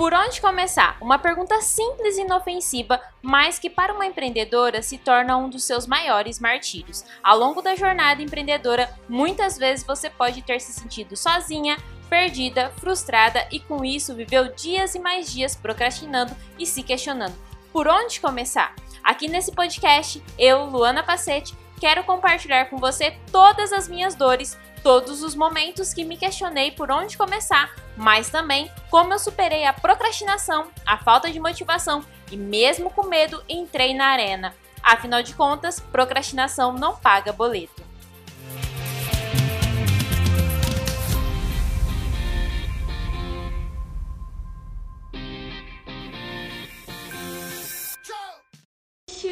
Por onde começar? Uma pergunta simples e inofensiva, mas que para uma empreendedora se torna um dos seus maiores martírios. Ao longo da jornada empreendedora, muitas vezes você pode ter se sentido sozinha, perdida, frustrada e com isso viveu dias e mais dias procrastinando e se questionando. Por onde começar? Aqui nesse podcast, eu, Luana Pacete, quero compartilhar com você todas as minhas dores, todos os momentos que me questionei por onde começar, mas também como eu superei a procrastinação, a falta de motivação e mesmo com medo entrei na arena. Afinal de contas, procrastinação não paga boleto.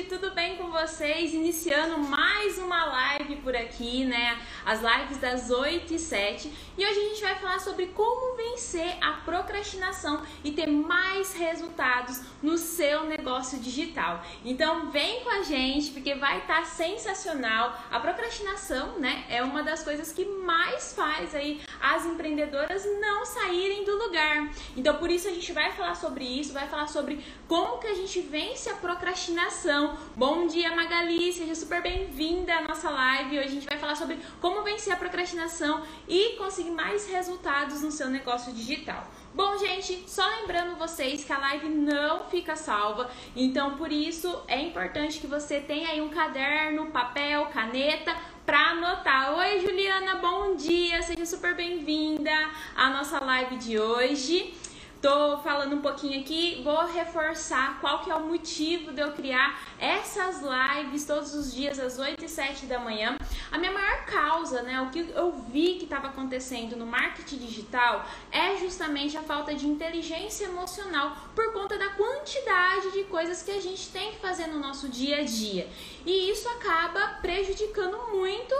Tudo bem com vocês? Iniciando mais uma live por aqui, né? As lives das 8 e 7. E hoje a gente vai falar sobre como vencer a procrastinação e ter mais resultados no seu negócio digital. Então vem com a gente porque vai estar tá sensacional. A procrastinação, né, é uma das coisas que mais faz aí as empreendedoras não saírem do lugar. Então por isso a gente vai falar sobre isso, vai falar sobre como que a gente vence a procrastinação Bom dia, Magali, seja super bem-vinda à nossa live. Hoje a gente vai falar sobre como vencer a procrastinação e conseguir mais resultados no seu negócio digital. Bom, gente, só lembrando vocês que a live não fica salva, então por isso é importante que você tenha aí um caderno, papel, caneta para anotar. Oi, Juliana, bom dia, seja super bem-vinda à nossa live de hoje. Tô falando um pouquinho aqui, vou reforçar qual que é o motivo de eu criar essas lives todos os dias às 8 e 7 da manhã. A minha maior causa, né, o que eu vi que estava acontecendo no marketing digital é justamente a falta de inteligência emocional por conta da quantidade de coisas que a gente tem que fazer no nosso dia a dia. E isso acaba prejudicando muito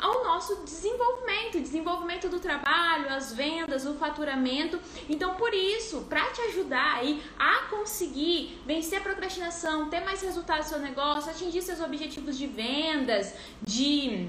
ao nosso desenvolvimento, desenvolvimento do trabalho, as vendas, o faturamento. Então, por isso, para te ajudar aí a conseguir vencer a procrastinação, ter mais resultados no seu negócio, atingir seus objetivos de vendas, de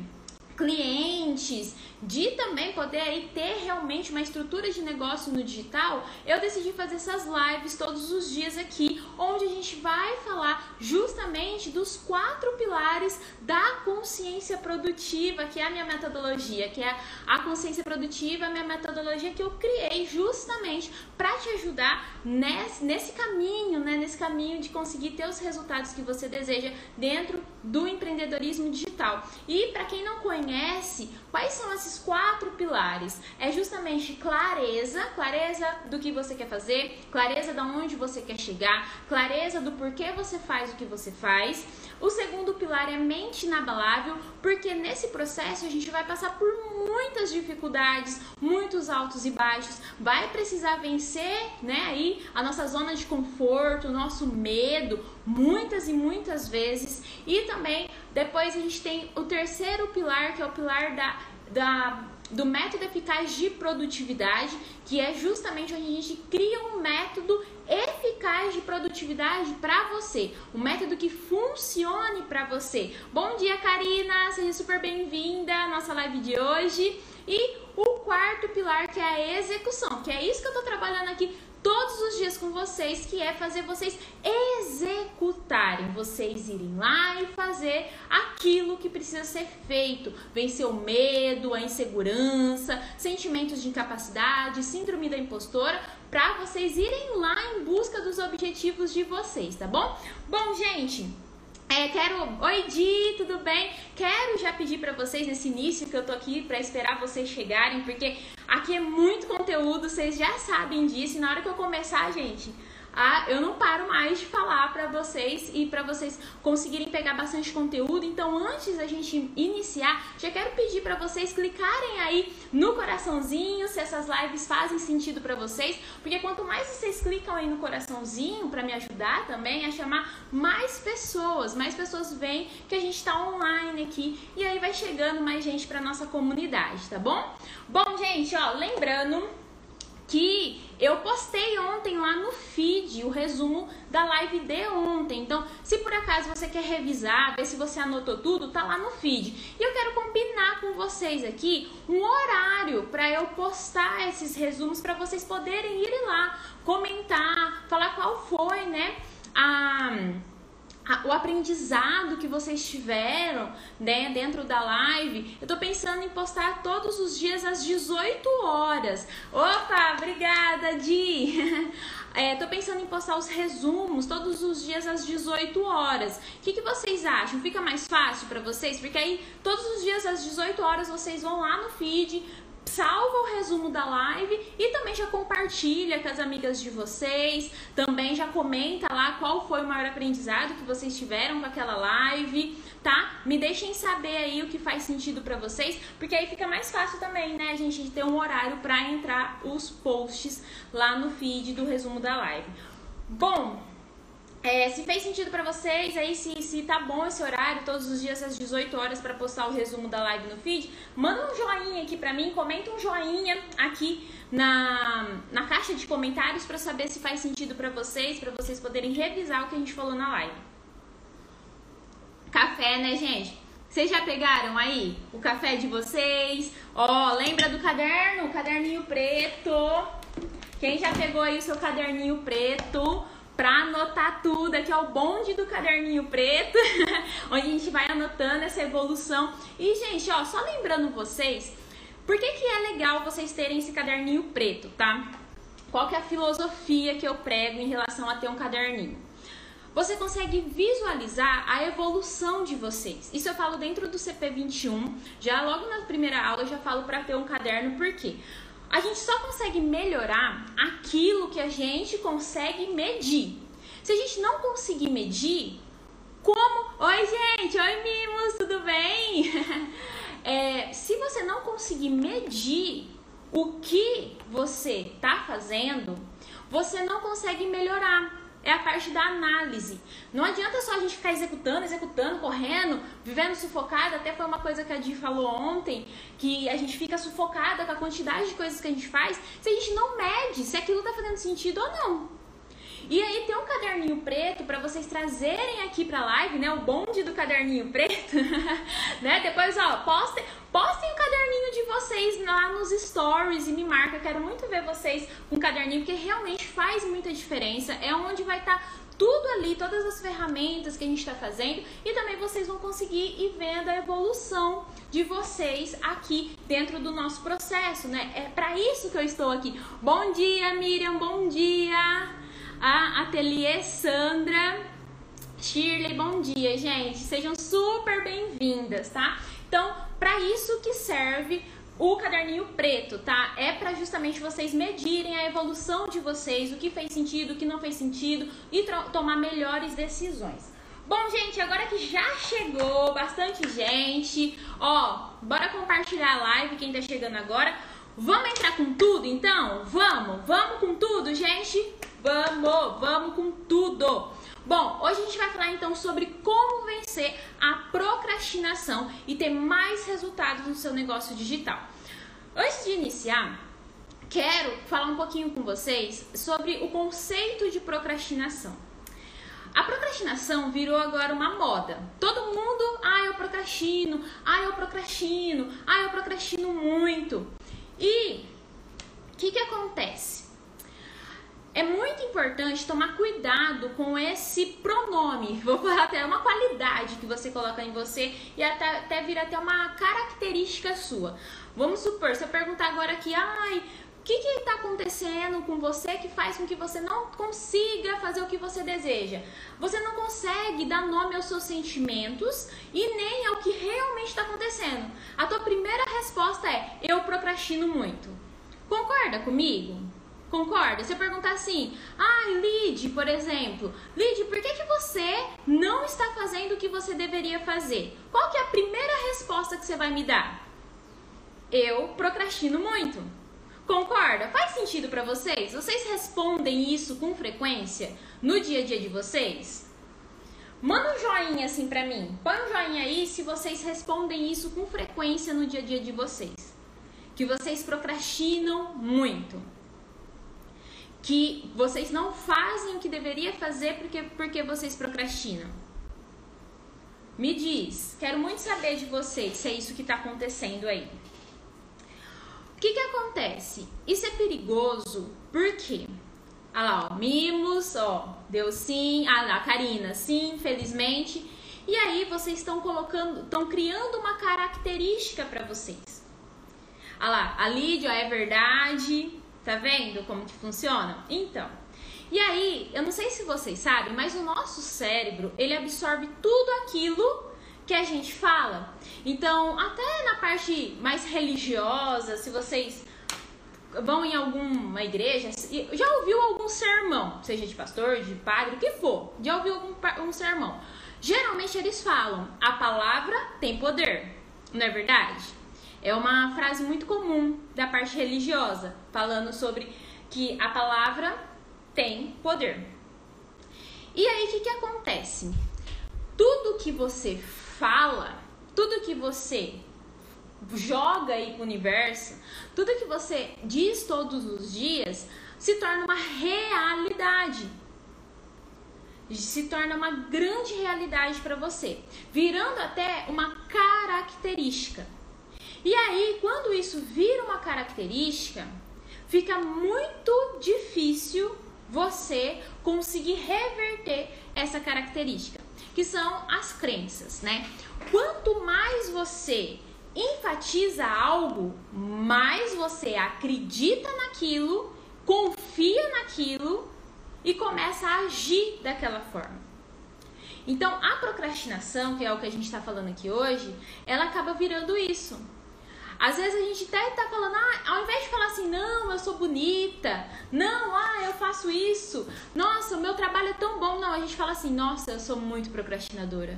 clientes, de também poder aí ter realmente uma estrutura de negócio no digital, eu decidi fazer essas lives todos os dias aqui, onde a gente vai falar justamente dos quatro pilares da consciência produtiva, que é a minha metodologia, que é a consciência produtiva, a minha metodologia que eu criei justamente para te ajudar nesse, nesse caminho, né, nesse caminho de conseguir ter os resultados que você deseja dentro do empreendedorismo digital. E para quem não conhece conhece quais são esses quatro pilares. É justamente clareza, clareza do que você quer fazer, clareza de onde você quer chegar, clareza do porquê você faz o que você faz. O segundo pilar é mente inabalável, porque nesse processo a gente vai passar por muitas dificuldades, muitos altos e baixos, vai precisar vencer, né, aí a nossa zona de conforto, o nosso medo, muitas e muitas vezes. E também depois a gente tem o terceiro pilar, que é o pilar da, da do método eficaz de produtividade, que é justamente onde a gente cria um método eficaz de produtividade para você, um método que funcione para você. Bom dia, Karina, seja super bem-vinda à nossa live de hoje. E o quarto pilar que é a execução, que é isso que eu tô trabalhando aqui todos os dias com vocês, que é fazer vocês executarem, vocês irem lá e fazer aquilo que precisa ser feito, vencer o medo, a insegurança, sentimentos de incapacidade, síndrome da impostora, para vocês irem lá em busca dos objetivos de vocês, tá bom? Bom, gente, é, quero. Oi, Di, tudo bem? Quero já pedir para vocês nesse início que eu tô aqui para esperar vocês chegarem, porque aqui é muito conteúdo, vocês já sabem disso. E na hora que eu começar, gente, eu não paro mais de falar para vocês e para vocês conseguirem pegar bastante conteúdo. Então, antes da gente iniciar, já quero pedir para vocês clicarem aí no coraçãozinho se essas lives fazem sentido para vocês, porque quanto mais vocês clicam aí no coraçãozinho para me ajudar também a chamar mais pessoas, mais pessoas veem que a gente está online aqui e aí vai chegando mais gente para nossa comunidade, tá bom? Bom, gente, ó, lembrando que eu postei ontem lá no feed o resumo da live de ontem. Então, se por acaso você quer revisar, ver se você anotou tudo, tá lá no feed. E eu quero combinar com vocês aqui um horário para eu postar esses resumos para vocês poderem ir lá comentar, falar qual foi, né, a o aprendizado que vocês tiveram né, dentro da live. Eu tô pensando em postar todos os dias às 18 horas. Opa, obrigada, Di! É, tô pensando em postar os resumos todos os dias às 18 horas. O que, que vocês acham? Fica mais fácil para vocês? Porque aí todos os dias às 18 horas vocês vão lá no feed, salva o resumo da live e também já compartilha com as amigas de vocês, também já comenta lá qual foi o maior aprendizado que vocês tiveram com aquela live, tá? Me deixem saber aí o que faz sentido para vocês, porque aí fica mais fácil também, né, a gente ter um horário para entrar os posts lá no feed do resumo da live. Bom, é, se fez sentido para vocês, aí se, se tá bom esse horário, todos os dias às 18 horas para postar o resumo da live no feed, manda um joinha aqui para mim, comenta um joinha aqui na, na caixa de comentários para saber se faz sentido para vocês, para vocês poderem revisar o que a gente falou na live. Café, né, gente? Vocês já pegaram aí o café de vocês? Ó, lembra do caderno, o caderninho preto? Quem já pegou aí o seu caderninho preto? Para anotar tudo. Aqui é o bonde do caderninho preto, onde a gente vai anotando essa evolução. E, gente, ó, só lembrando vocês, por que, que é legal vocês terem esse caderninho preto, tá? Qual que é a filosofia que eu prego em relação a ter um caderninho? Você consegue visualizar a evolução de vocês. Isso eu falo dentro do CP21. Já logo na primeira aula eu já falo para ter um caderno, por quê? A gente só consegue melhorar aquilo que a gente consegue medir. Se a gente não conseguir medir, como. Oi, gente! Oi, Mimos, tudo bem? é, se você não conseguir medir o que você está fazendo, você não consegue melhorar é a parte da análise. Não adianta só a gente ficar executando, executando, correndo, vivendo sufocada. Até foi uma coisa que a Di falou ontem, que a gente fica sufocada com a quantidade de coisas que a gente faz, se a gente não mede se aquilo está fazendo sentido ou não. E aí tem um caderninho preto para vocês trazerem aqui pra live, né? O bonde do caderninho preto, né? Depois, ó, postem, postem o caderninho de vocês lá nos stories e me marca. Quero muito ver vocês com caderninho, porque realmente faz muita diferença. É onde vai estar tá tudo ali, todas as ferramentas que a gente está fazendo e também vocês vão conseguir ir vendo a evolução de vocês aqui dentro do nosso processo, né? É para isso que eu estou aqui. Bom dia, Miriam, bom dia a Ateliê Sandra. Shirley, bom dia, gente. Sejam super bem-vindas, tá? Então, para isso que serve o caderninho preto, tá? É para justamente vocês medirem a evolução de vocês, o que fez sentido, o que não fez sentido e tomar melhores decisões. Bom, gente, agora que já chegou bastante gente, ó, bora compartilhar a live quem tá chegando agora. Vamos entrar com tudo então? Vamos, vamos com tudo, gente? Vamos, vamos com tudo! Bom, hoje a gente vai falar então sobre como vencer a procrastinação e ter mais resultados no seu negócio digital. Antes de iniciar, quero falar um pouquinho com vocês sobre o conceito de procrastinação. A procrastinação virou agora uma moda. Todo mundo, ah, eu procrastino, ah, eu procrastino, ah, eu procrastino muito. E o que, que acontece? É muito importante tomar cuidado com esse pronome. Vou falar até uma qualidade que você coloca em você e até, até vir até uma característica sua. Vamos supor, se eu perguntar agora aqui, ai, o que está acontecendo com você que faz com que você não consiga fazer o que você deseja? Você não consegue dar nome aos seus sentimentos e nem ao que realmente está acontecendo. A tua primeira resposta é: eu procrastino muito. Concorda comigo? Concorda? Se eu perguntar assim, ah, Lid, por exemplo, Lid, por que, que você não está fazendo o que você deveria fazer? Qual que é a primeira resposta que você vai me dar? Eu procrastino muito. Concorda? Faz sentido para vocês? Vocês respondem isso com frequência no dia a dia de vocês? Manda um joinha assim pra mim. Põe um joinha aí se vocês respondem isso com frequência no dia a dia de vocês. Que vocês procrastinam muito. Que vocês não fazem o que deveria fazer porque, porque vocês procrastinam? Me diz, quero muito saber de vocês se é isso que está acontecendo aí. O que, que acontece? Isso é perigoso porque, olha lá, ó, mimos, ó, deu sim, ah lá, Karina, sim, felizmente. E aí vocês estão colocando, estão criando uma característica para vocês. Olha lá, a Lídia é verdade, Tá vendo como que funciona? Então, e aí, eu não sei se vocês sabem, mas o nosso cérebro, ele absorve tudo aquilo que a gente fala. Então, até na parte mais religiosa, se vocês vão em alguma igreja, já ouviu algum sermão, seja de pastor, de padre, o que for, já ouviu algum um sermão. Geralmente eles falam: a palavra tem poder, não é verdade? É uma frase muito comum da parte religiosa, falando sobre que a palavra tem poder. E aí o que, que acontece? Tudo que você fala, tudo que você joga aí pro universo, tudo que você diz todos os dias se torna uma realidade. Se torna uma grande realidade para você, virando até uma característica. E aí, quando isso vira uma característica, fica muito difícil você conseguir reverter essa característica, que são as crenças, né? Quanto mais você enfatiza algo, mais você acredita naquilo, confia naquilo e começa a agir daquela forma. Então, a procrastinação, que é o que a gente está falando aqui hoje, ela acaba virando isso. Às vezes a gente até tá falando, ah, ao invés de falar assim, não, eu sou bonita, não, ah, eu faço isso, nossa, o meu trabalho é tão bom, não, a gente fala assim, nossa, eu sou muito procrastinadora.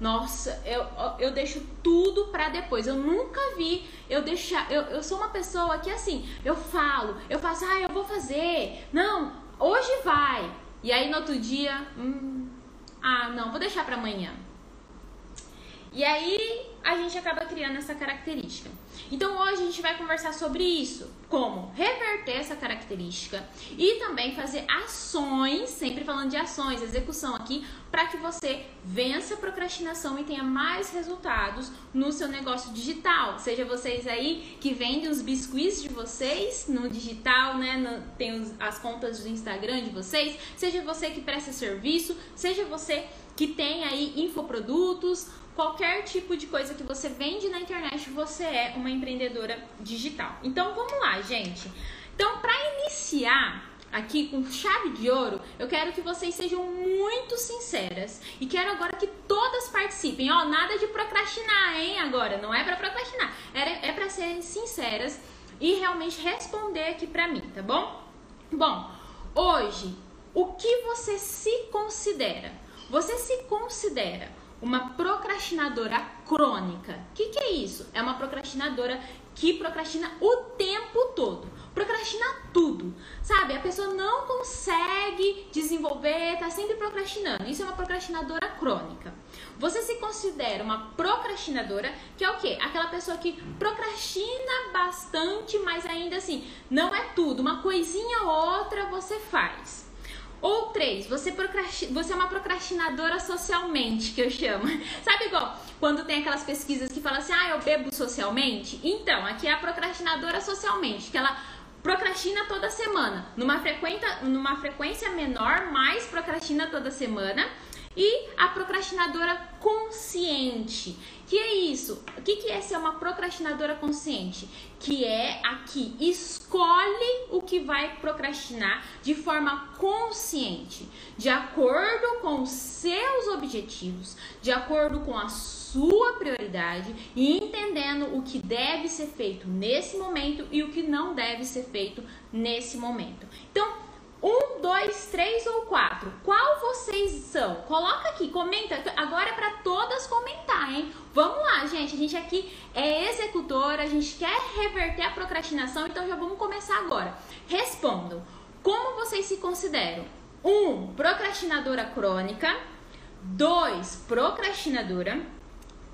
Nossa, eu, eu deixo tudo para depois. Eu nunca vi eu deixar. Eu, eu sou uma pessoa que assim, eu falo, eu faço, ah, eu vou fazer. Não, hoje vai. E aí no outro dia, hum, ah, não, vou deixar para amanhã. E aí a gente acaba criando essa característica. Então hoje a gente vai conversar sobre isso, como reverter essa característica e também fazer ações, sempre falando de ações, execução aqui, para que você vença a procrastinação e tenha mais resultados no seu negócio digital. Seja vocês aí que vendem os biscuits de vocês no digital, né? No, tem os, as contas do Instagram de vocês, seja você que presta serviço, seja você que tem aí infoprodutos, qualquer tipo de coisa que você vende na internet, você é uma empreendedora digital. Então vamos lá, gente. Então, para iniciar aqui com chave de ouro, eu quero que vocês sejam muito sinceras e quero agora que todas participem. Ó, nada de procrastinar, hein? Agora, não é para procrastinar, é, é para serem sinceras e realmente responder aqui para mim, tá bom? Bom, hoje, o que você se considera? Você se considera uma procrastinadora crônica. O que, que é isso? É uma procrastinadora que procrastina o tempo todo. Procrastina tudo, sabe? A pessoa não consegue desenvolver, tá sempre procrastinando. Isso é uma procrastinadora crônica. Você se considera uma procrastinadora, que é o quê? Aquela pessoa que procrastina bastante, mas ainda assim, não é tudo. Uma coisinha ou outra você faz. Ou três, você, você é uma procrastinadora socialmente, que eu chamo. Sabe igual quando tem aquelas pesquisas que falam assim, ah, eu bebo socialmente? Então, aqui é a procrastinadora socialmente, que ela procrastina toda semana, numa, frequência, numa frequência menor, mas procrastina toda semana. E a procrastinadora consciente. Que é isso? O que, que é ser uma procrastinadora consciente? Que é a que escolhe o que vai procrastinar de forma consciente, de acordo com os seus objetivos, de acordo com a sua prioridade e entendendo o que deve ser feito nesse momento e o que não deve ser feito nesse momento. Então, um, dois, três ou quatro? Qual vocês são? Coloca aqui, comenta. Agora é para todas comentar, hein? Vamos lá, gente. A gente aqui é executora, a gente quer reverter a procrastinação, então já vamos começar agora. Respondam. Como vocês se consideram? Um, procrastinadora crônica. Dois, procrastinadora.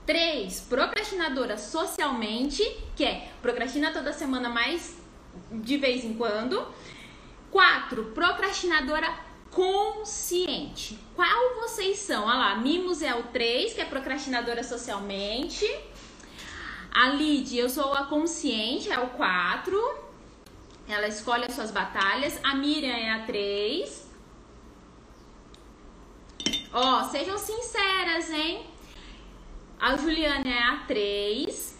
Três, procrastinadora socialmente, que é procrastina toda semana, mas de vez em quando. Quatro, procrastinadora consciente. Qual vocês são? Olha lá, Mimos é o 3, que é procrastinadora socialmente. A Lid, eu sou a consciente, é o 4. Ela escolhe as suas batalhas. A Miriam é a 3. Ó, sejam sinceras, hein? A Juliana é a 3.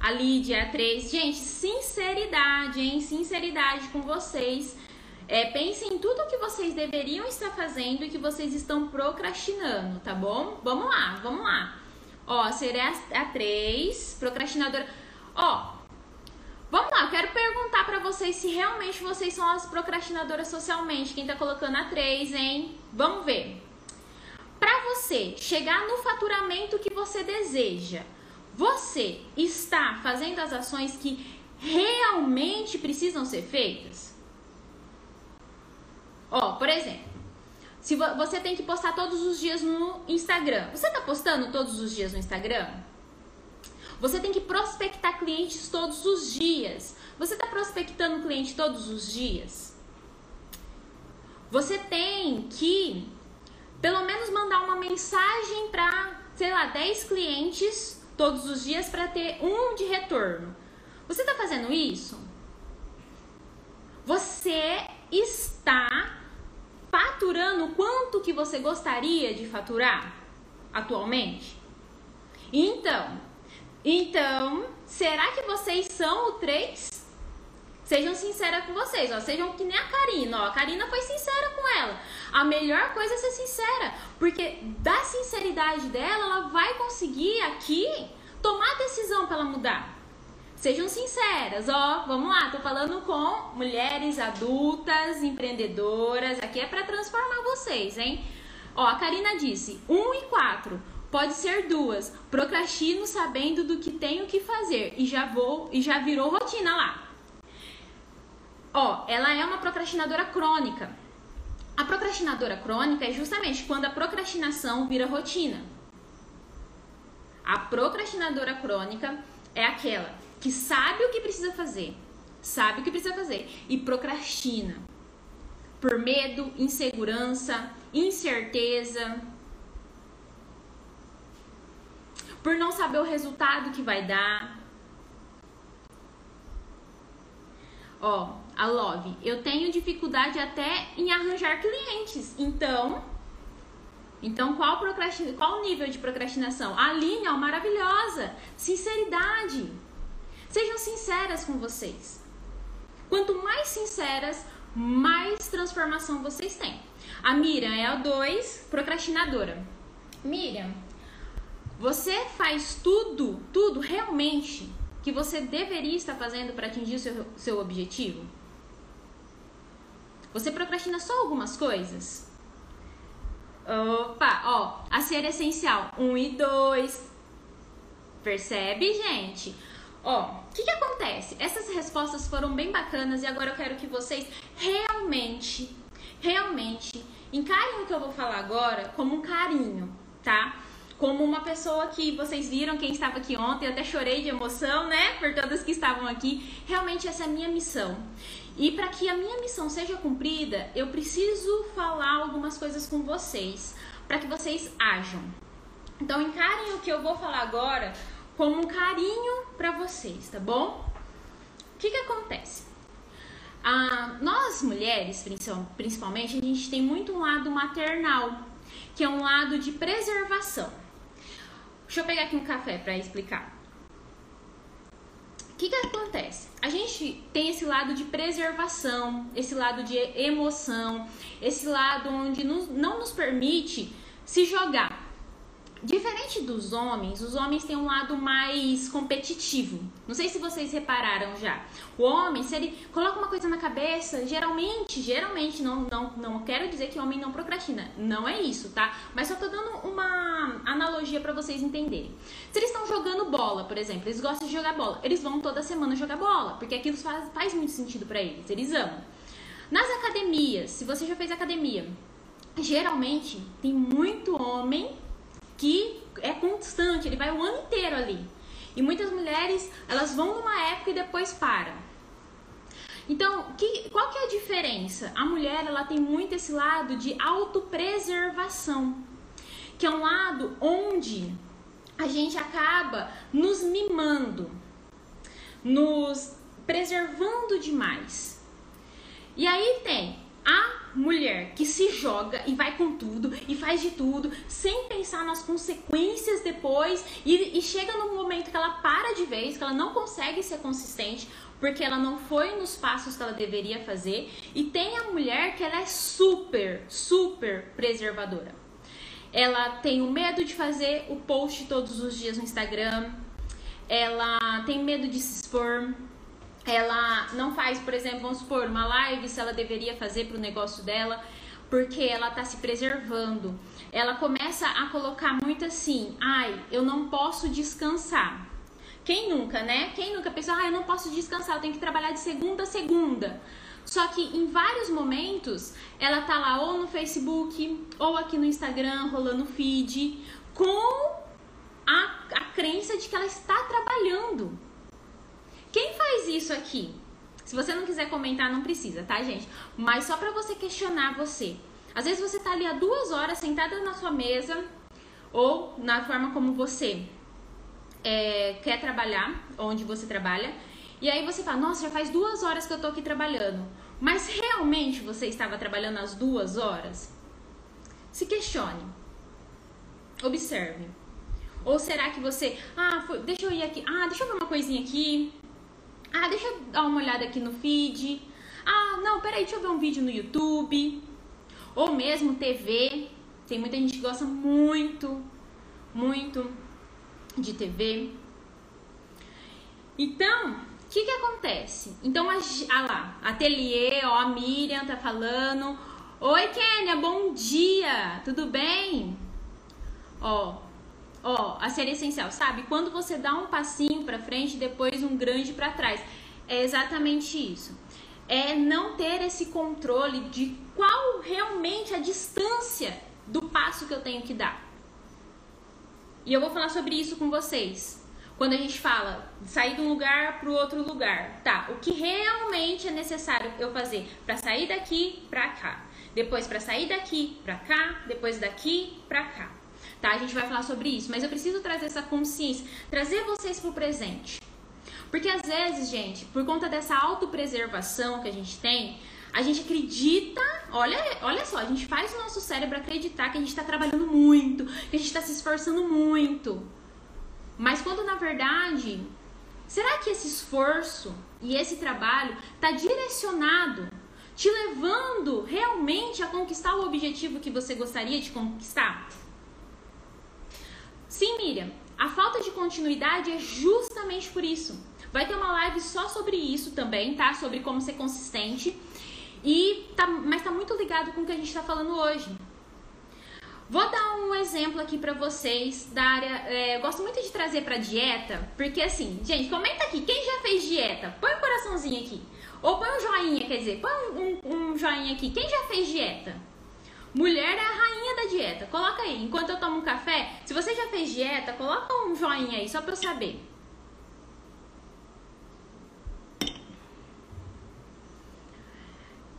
A Lídia é a 3. Gente, sinceridade, hein? Sinceridade com vocês. É, pensem em tudo que vocês deveriam estar fazendo e que vocês estão procrastinando, tá bom? Vamos lá, vamos lá. Ó, será a 3, procrastinadora. Ó, vamos lá, eu quero perguntar para vocês se realmente vocês são as procrastinadoras socialmente. Quem tá colocando a 3, hein? Vamos ver. Para você chegar no faturamento que você deseja, você está fazendo as ações que realmente precisam ser feitas? Ó, por exemplo, se você tem que postar todos os dias no Instagram, você está postando todos os dias no Instagram? Você tem que prospectar clientes todos os dias. Você está prospectando cliente todos os dias? Você tem que, pelo menos, mandar uma mensagem para, sei lá, 10 clientes todos os dias para ter um de retorno. Você está fazendo isso? Você está faturando quanto que você gostaria de faturar atualmente? Então, então, será que vocês são o 3? Sejam sinceras com vocês, ó. Sejam que nem a Karina, ó. A Karina foi sincera com ela. A melhor coisa é ser sincera, porque da sinceridade dela, ela vai conseguir aqui tomar a decisão para ela mudar. Sejam sinceras, ó, vamos lá, tô falando com mulheres adultas, empreendedoras, aqui é para transformar vocês, hein? Ó, a Karina disse, 1 um e 4, pode ser duas, procrastino sabendo do que tenho que fazer e já vou, e já virou rotina lá. Ó, ela é uma procrastinadora crônica. A procrastinadora crônica é justamente quando a procrastinação vira rotina. A procrastinadora crônica é aquela que sabe o que precisa fazer, sabe o que precisa fazer e procrastina por medo, insegurança, incerteza, por não saber o resultado que vai dar. Ó, a Love, eu tenho dificuldade até em arranjar clientes. Então, então qual procrastina, qual nível de procrastinação? A Aline, ó, maravilhosa. Sinceridade. Sejam sinceras com vocês. Quanto mais sinceras, mais transformação vocês têm. A Miriam é a 2, procrastinadora. Miriam, você faz tudo, tudo realmente que você deveria estar fazendo para atingir o seu, seu objetivo? Você procrastina só algumas coisas? Opa, ó, a ser essencial 1 um e 2. Percebe, gente? Ó, o que, que acontece? Essas respostas foram bem bacanas e agora eu quero que vocês realmente, realmente encarem o que eu vou falar agora como um carinho, tá? Como uma pessoa que vocês viram, quem estava aqui ontem, eu até chorei de emoção, né? Por todas que estavam aqui. Realmente essa é a minha missão. E para que a minha missão seja cumprida, eu preciso falar algumas coisas com vocês, para que vocês ajam. Então encarem o que eu vou falar agora como um carinho para vocês, tá bom? O que que acontece? Ah, nós mulheres, principalmente, a gente tem muito um lado maternal, que é um lado de preservação. Deixa eu pegar aqui um café para explicar. Que, que acontece? A gente tem esse lado de preservação, esse lado de emoção, esse lado onde não nos permite se jogar. Diferente dos homens, os homens têm um lado mais competitivo. Não sei se vocês repararam já. O homem, se ele coloca uma coisa na cabeça, geralmente, geralmente, não, não, não quero dizer que o homem não procrastina. Não é isso, tá? Mas só tô dando uma analogia para vocês entenderem. Se eles estão jogando bola, por exemplo, eles gostam de jogar bola, eles vão toda semana jogar bola, porque aquilo faz, faz muito sentido para eles, eles amam. Nas academias, se você já fez academia, geralmente tem muito homem que é constante, ele vai o ano inteiro ali. E muitas mulheres, elas vão numa época e depois param. Então, que, qual que é a diferença? A mulher ela tem muito esse lado de autopreservação, que é um lado onde a gente acaba nos mimando, nos preservando demais. E aí tem a mulher que se joga e vai com tudo e faz de tudo sem pensar nas consequências depois e, e chega num momento que ela para de vez, que ela não consegue ser consistente porque ela não foi nos passos que ela deveria fazer e tem a mulher que ela é super, super preservadora. Ela tem o medo de fazer o post todos os dias no Instagram, ela tem medo de se expor, ela não faz, por exemplo, vamos supor, uma live se ela deveria fazer para o negócio dela, porque ela está se preservando. Ela começa a colocar muito assim: ai, eu não posso descansar. Quem nunca, né? Quem nunca pensou, ah, eu não posso descansar, eu tenho que trabalhar de segunda a segunda. Só que em vários momentos ela tá lá ou no Facebook ou aqui no Instagram rolando feed com a, a crença de que ela está trabalhando. Quem faz isso aqui? Se você não quiser comentar, não precisa, tá, gente? Mas só para você questionar você. Às vezes você tá ali há duas horas sentada na sua mesa ou na forma como você é, quer trabalhar, onde você trabalha, e aí você fala, nossa, já faz duas horas que eu tô aqui trabalhando. Mas realmente você estava trabalhando as duas horas? Se questione. Observe. Ou será que você, ah, foi, deixa eu ir aqui, ah, deixa eu ver uma coisinha aqui, ah, deixa eu dar uma olhada aqui no feed. Ah, não, peraí, deixa eu ver um vídeo no YouTube. Ou mesmo TV. Tem muita gente que gosta muito, muito de TV. Então, o que que acontece? Então, a, ah lá, ateliê, ó, a Miriam tá falando. Oi, Kênia, bom dia, tudo bem? Ó, Ó, a ser essencial, sabe? Quando você dá um passinho para frente, depois um grande para trás. É exatamente isso. É não ter esse controle de qual realmente a distância do passo que eu tenho que dar. E eu vou falar sobre isso com vocês. Quando a gente fala sair de um lugar para o outro lugar, tá? O que realmente é necessário eu fazer para sair daqui para cá, depois para sair daqui para cá, depois daqui para cá tá? A gente vai falar sobre isso, mas eu preciso trazer essa consciência, trazer vocês pro presente. Porque às vezes, gente, por conta dessa autopreservação que a gente tem, a gente acredita, olha, olha só, a gente faz o nosso cérebro acreditar que a gente está trabalhando muito, que a gente está se esforçando muito. Mas quando na verdade, será que esse esforço e esse trabalho está direcionado, te levando realmente a conquistar o objetivo que você gostaria de conquistar? Sim, Miriam, a falta de continuidade é justamente por isso. Vai ter uma live só sobre isso também, tá? Sobre como ser consistente. E tá, mas tá muito ligado com o que a gente tá falando hoje. Vou dar um exemplo aqui pra vocês da área. É, eu gosto muito de trazer pra dieta, porque assim, gente, comenta aqui, quem já fez dieta? Põe um coraçãozinho aqui. Ou põe um joinha, quer dizer, põe um, um joinha aqui. Quem já fez dieta? Mulher é a rainha da dieta. Coloca aí. Enquanto eu tomo um café, se você já fez dieta, coloca um joinha aí, só pra eu saber.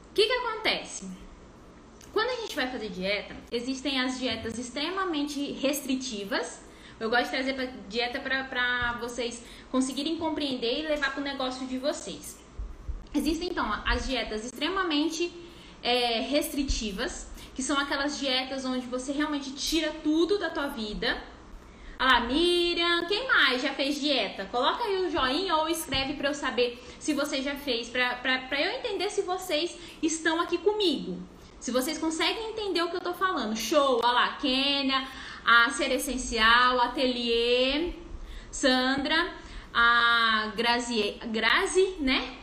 O que que acontece? Quando a gente vai fazer dieta, existem as dietas extremamente restritivas. Eu gosto de trazer pra dieta para vocês conseguirem compreender e levar para o negócio de vocês. Existem então as dietas extremamente é, restritivas, que são aquelas dietas onde você realmente tira tudo da tua vida. Ah, Miriam, quem mais já fez dieta? Coloca aí o joinha ou escreve para eu saber se você já fez, para eu entender se vocês estão aqui comigo. Se vocês conseguem entender o que eu tô falando. Show! Olha lá, Kênia, a Ser Essencial, Ateliê, Sandra, a Grazi, Grazi, né?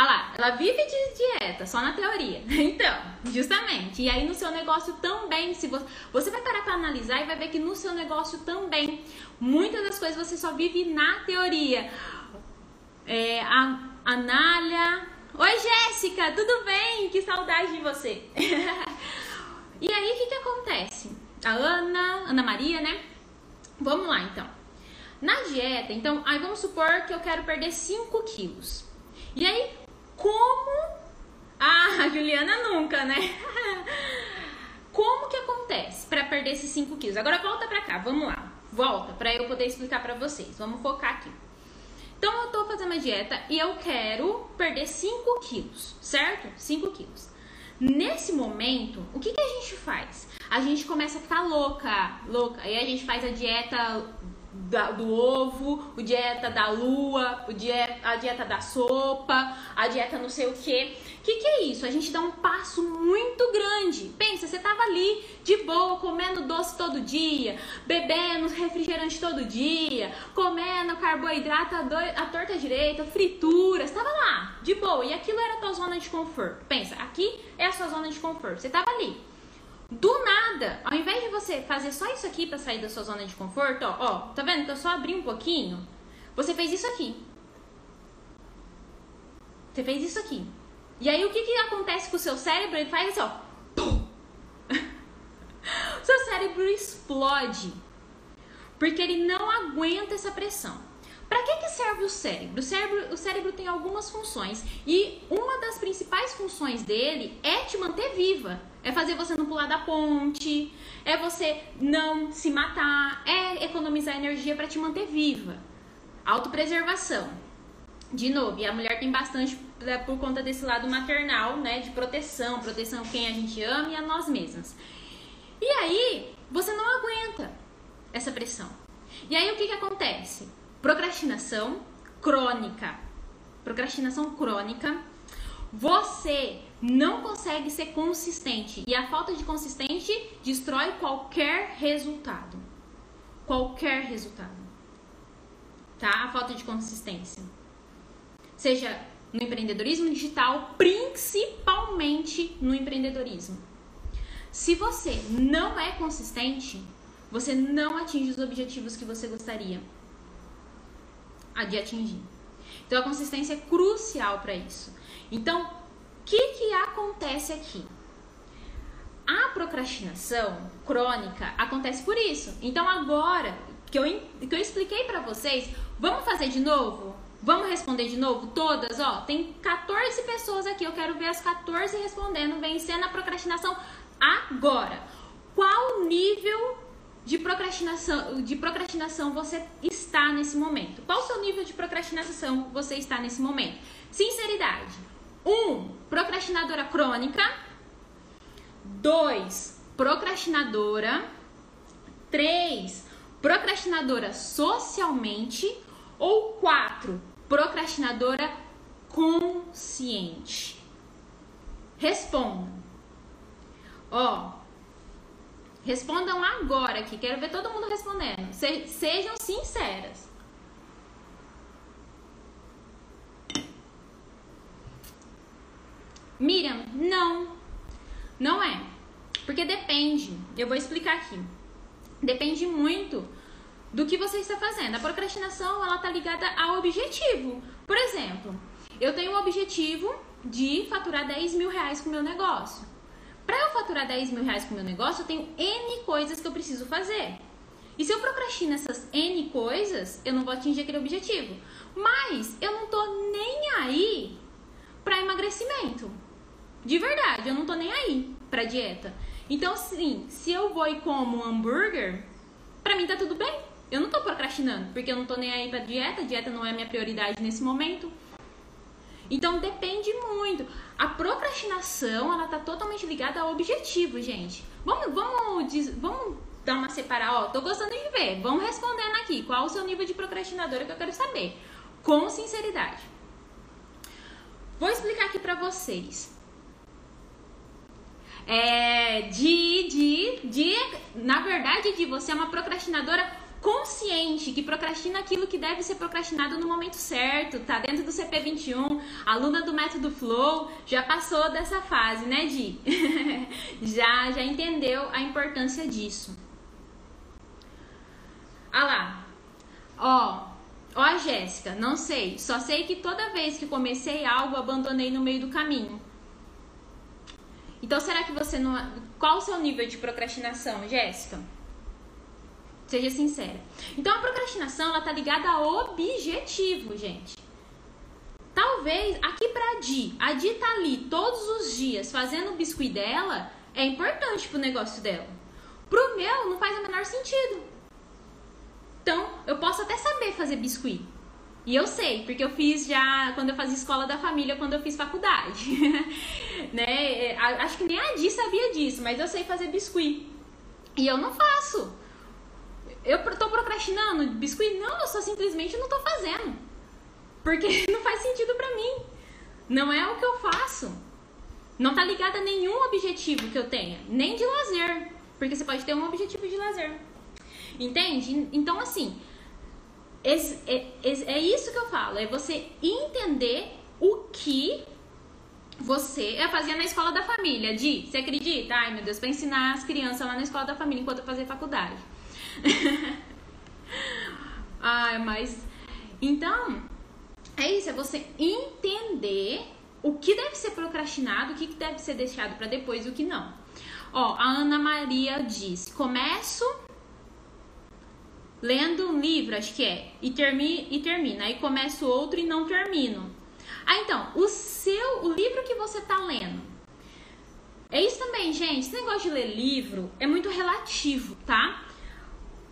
Ah lá, ela vive de dieta, só na teoria. Então, justamente. E aí no seu negócio também, se você, você vai parar para analisar e vai ver que no seu negócio também, muitas das coisas você só vive na teoria. É, a, a Nália. Oi, Jéssica, tudo bem? Que saudade de você. e aí, o que, que acontece? A Ana, Ana Maria, né? Vamos lá, então. Na dieta, então, aí vamos supor que eu quero perder 5 quilos. E aí, como. Ah, a Juliana nunca, né? Como que acontece para perder esses 5 quilos? Agora volta pra cá, vamos lá. Volta para eu poder explicar para vocês. Vamos focar aqui. Então eu tô fazendo uma dieta e eu quero perder 5 quilos, certo? 5 quilos. Nesse momento, o que, que a gente faz? A gente começa a ficar louca, louca. Aí a gente faz a dieta da, do ovo, o dieta da lua, o dieta, a dieta da sopa, a dieta não sei o que. O que, que é isso? A gente dá um passo muito grande. Pensa, você tava ali de boa, comendo doce todo dia, bebendo refrigerante todo dia, comendo carboidrato a, torta direita, frituras, tava lá, de boa. E aquilo era a tua zona de conforto. Pensa, aqui é a sua zona de conforto. Você tava ali. Do nada, ao invés de você fazer só isso aqui para sair da sua zona de conforto, ó, ó, tá vendo que eu só abri um pouquinho? Você fez isso aqui. Você fez isso aqui. E aí o que que acontece com o seu cérebro? Ele faz assim, ó. Pum! o seu cérebro explode. Porque ele não aguenta essa pressão. Para que, que serve o cérebro? O, cérebro? o cérebro tem algumas funções e uma das principais funções dele é te manter viva. É fazer você não pular da ponte, é você não se matar, é economizar energia para te manter viva. Autopreservação. De novo, e a mulher tem bastante né, por conta desse lado maternal, né, de proteção, proteção quem a gente ama e a nós mesmas. E aí, você não aguenta essa pressão. E aí o que que acontece? Procrastinação crônica. Procrastinação crônica. Você não consegue ser consistente e a falta de consistente destrói qualquer resultado. Qualquer resultado. Tá? A falta de consistência. Seja no empreendedorismo digital, principalmente no empreendedorismo. Se você não é consistente, você não atinge os objetivos que você gostaria de atingir. Então a consistência é crucial para isso. Então, o que, que acontece aqui? A procrastinação crônica acontece por isso. Então agora que eu, que eu expliquei para vocês, vamos fazer de novo? Vamos responder de novo todas? Ó, tem 14 pessoas aqui, eu quero ver as 14 respondendo, vencendo a procrastinação agora. Qual nível de procrastinação, de procrastinação você está nesse momento? Qual o seu nível de procrastinação você está nesse momento? Sinceridade. 1. Um, procrastinadora crônica. 2. Procrastinadora. 3. Procrastinadora socialmente. Ou 4. Procrastinadora consciente. Responda. Ó, Respondam agora aqui. Quero ver todo mundo respondendo. Se, sejam sinceras. Miriam, não. Não é. Porque depende. Eu vou explicar aqui. Depende muito do que você está fazendo. A procrastinação, ela tá ligada ao objetivo. Por exemplo, eu tenho o objetivo de faturar 10 mil reais com o meu negócio. Para eu faturar 10 mil reais com o meu negócio, eu tenho N coisas que eu preciso fazer. E se eu procrastino essas N coisas, eu não vou atingir aquele objetivo. Mas eu não tô nem aí para emagrecimento. De verdade, eu não tô nem aí pra dieta. Então, sim, se eu vou e como um hambúrguer, pra mim tá tudo bem. Eu não tô procrastinando, porque eu não tô nem aí pra dieta, dieta não é minha prioridade nesse momento. Então depende muito. A procrastinação, ela tá totalmente ligada ao objetivo, gente. Vamos, vamos, vamos dar uma separada. Ó, tô gostando de ver. Vamos respondendo aqui. Qual o seu nível de procrastinadora que eu quero saber? Com sinceridade. Vou explicar aqui pra vocês. É, de, de, de, na verdade, de você é uma procrastinadora consciente, que procrastina aquilo que deve ser procrastinado no momento certo, tá dentro do CP21, aluna do método Flow, já passou dessa fase, né, Di? já, já entendeu a importância disso. Ah lá. Ó, ó Jéssica, não sei, só sei que toda vez que comecei algo, abandonei no meio do caminho. Então, será que você não. Qual o seu nível de procrastinação, Jéssica? Seja sincera. Então a procrastinação ela tá ligada a objetivo, gente. Talvez aqui pra Di, a Di tá ali todos os dias fazendo o biscuit dela, é importante pro negócio dela. Pro meu não faz o menor sentido. Então, eu posso até saber fazer biscuit. E eu sei, porque eu fiz já quando eu fazia escola da família, quando eu fiz faculdade. né? É, acho que nem a Di sabia disso, mas eu sei fazer biscuit. E eu não faço. Eu tô procrastinando biscuit? Não, eu só simplesmente não tô fazendo. Porque não faz sentido para mim. Não é o que eu faço. Não tá ligado a nenhum objetivo que eu tenha, nem de lazer. Porque você pode ter um objetivo de lazer. Entende? Então, assim, é, é isso que eu falo. É você entender o que você é fazer na escola da família. Di, você acredita? Ai, meu Deus, pra ensinar as crianças lá na escola da família enquanto eu fazer faculdade. Ai, mas. Então, é isso, é você entender o que deve ser procrastinado, o que deve ser deixado para depois e o que não. Ó, a Ana Maria diz: começo lendo um livro, acho que é, e, termi, e termina. Aí começo outro e não termino. Ah, então, o seu, o livro que você tá lendo. É isso também, gente. Esse negócio de ler livro é muito relativo, tá?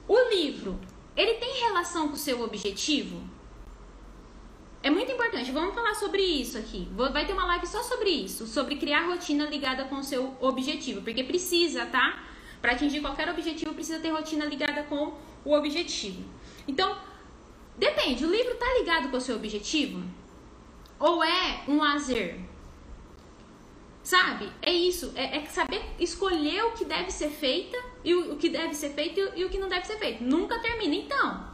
O livro, ele tem relação com o seu objetivo? É muito importante, vamos falar sobre isso aqui. Vai ter uma live só sobre isso, sobre criar rotina ligada com o seu objetivo, porque precisa, tá? Para atingir qualquer objetivo, precisa ter rotina ligada com o objetivo. Então, depende, o livro tá ligado com o seu objetivo? Ou é um lazer? Sabe? É isso. É, é, saber escolher o que deve ser feita e o, o que deve ser feito e, e, o que não deve ser feito. Nunca termina. Então,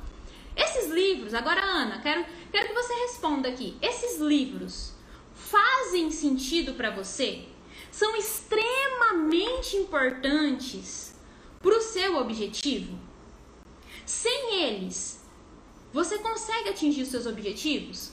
esses livros, agora, Ana, quero, quero que você responda aqui. Esses livros fazem sentido para você? São extremamente importantes para o seu objetivo? Sem eles, você consegue atingir os seus objetivos?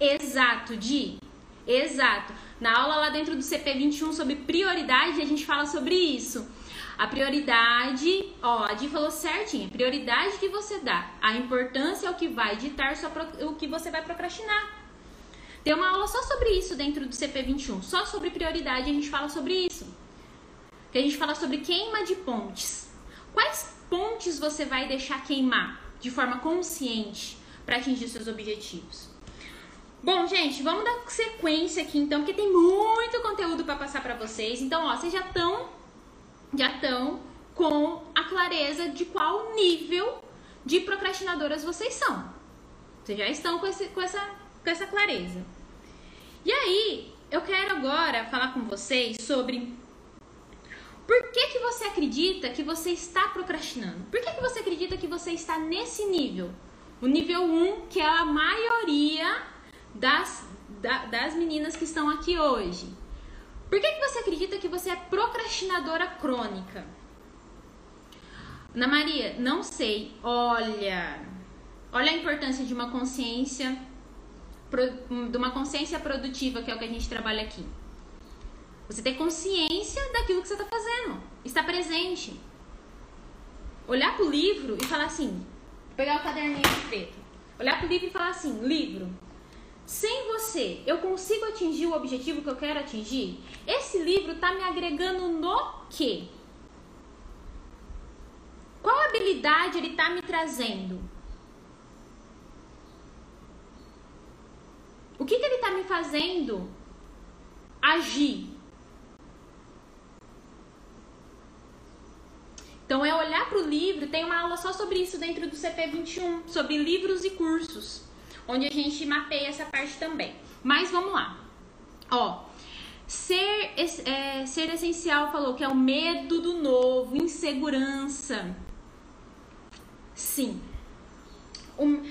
Exato, Di. Exato. Na aula lá dentro do CP21 sobre prioridade, a gente fala sobre isso. A prioridade, ó, a Di falou certinho, a prioridade que você dá, a importância é o que vai ditar o que você vai procrastinar. Tem uma aula só sobre isso dentro do CP21, só sobre prioridade a gente fala sobre isso. Que a gente fala sobre queima de pontes. Quais pontes você vai deixar queimar de forma consciente para atingir seus objetivos? Bom, gente, vamos dar sequência aqui então, porque tem muito conteúdo para passar para vocês. Então, ó, vocês já estão já estão com a clareza de qual nível de procrastinadoras vocês são. Vocês já estão com, esse, com, essa, com essa clareza. E aí, eu quero agora falar com vocês sobre por que, que você acredita que você está procrastinando? Por que, que você acredita que você está nesse nível? O nível 1, que é a maioria das, da, das meninas que estão aqui hoje. Por que, que você acredita que você é procrastinadora crônica? Ana Maria, não sei. Olha, olha a importância de uma consciência, de uma consciência produtiva, que é o que a gente trabalha aqui. Você ter consciência daquilo que você está fazendo, está presente. Olhar para o livro e falar assim, pegar o caderninho de preto, olhar para o livro e falar assim, livro, sem você, eu consigo atingir o objetivo que eu quero atingir? Esse livro está me agregando no quê? Qual habilidade ele está me trazendo? O que, que ele está me fazendo agir? Então é olhar para o livro, tem uma aula só sobre isso dentro do CP21, sobre livros e cursos onde a gente mapeia essa parte também. Mas vamos lá. Ó, ser, é, ser essencial falou que é o medo do novo, insegurança. Sim. Um,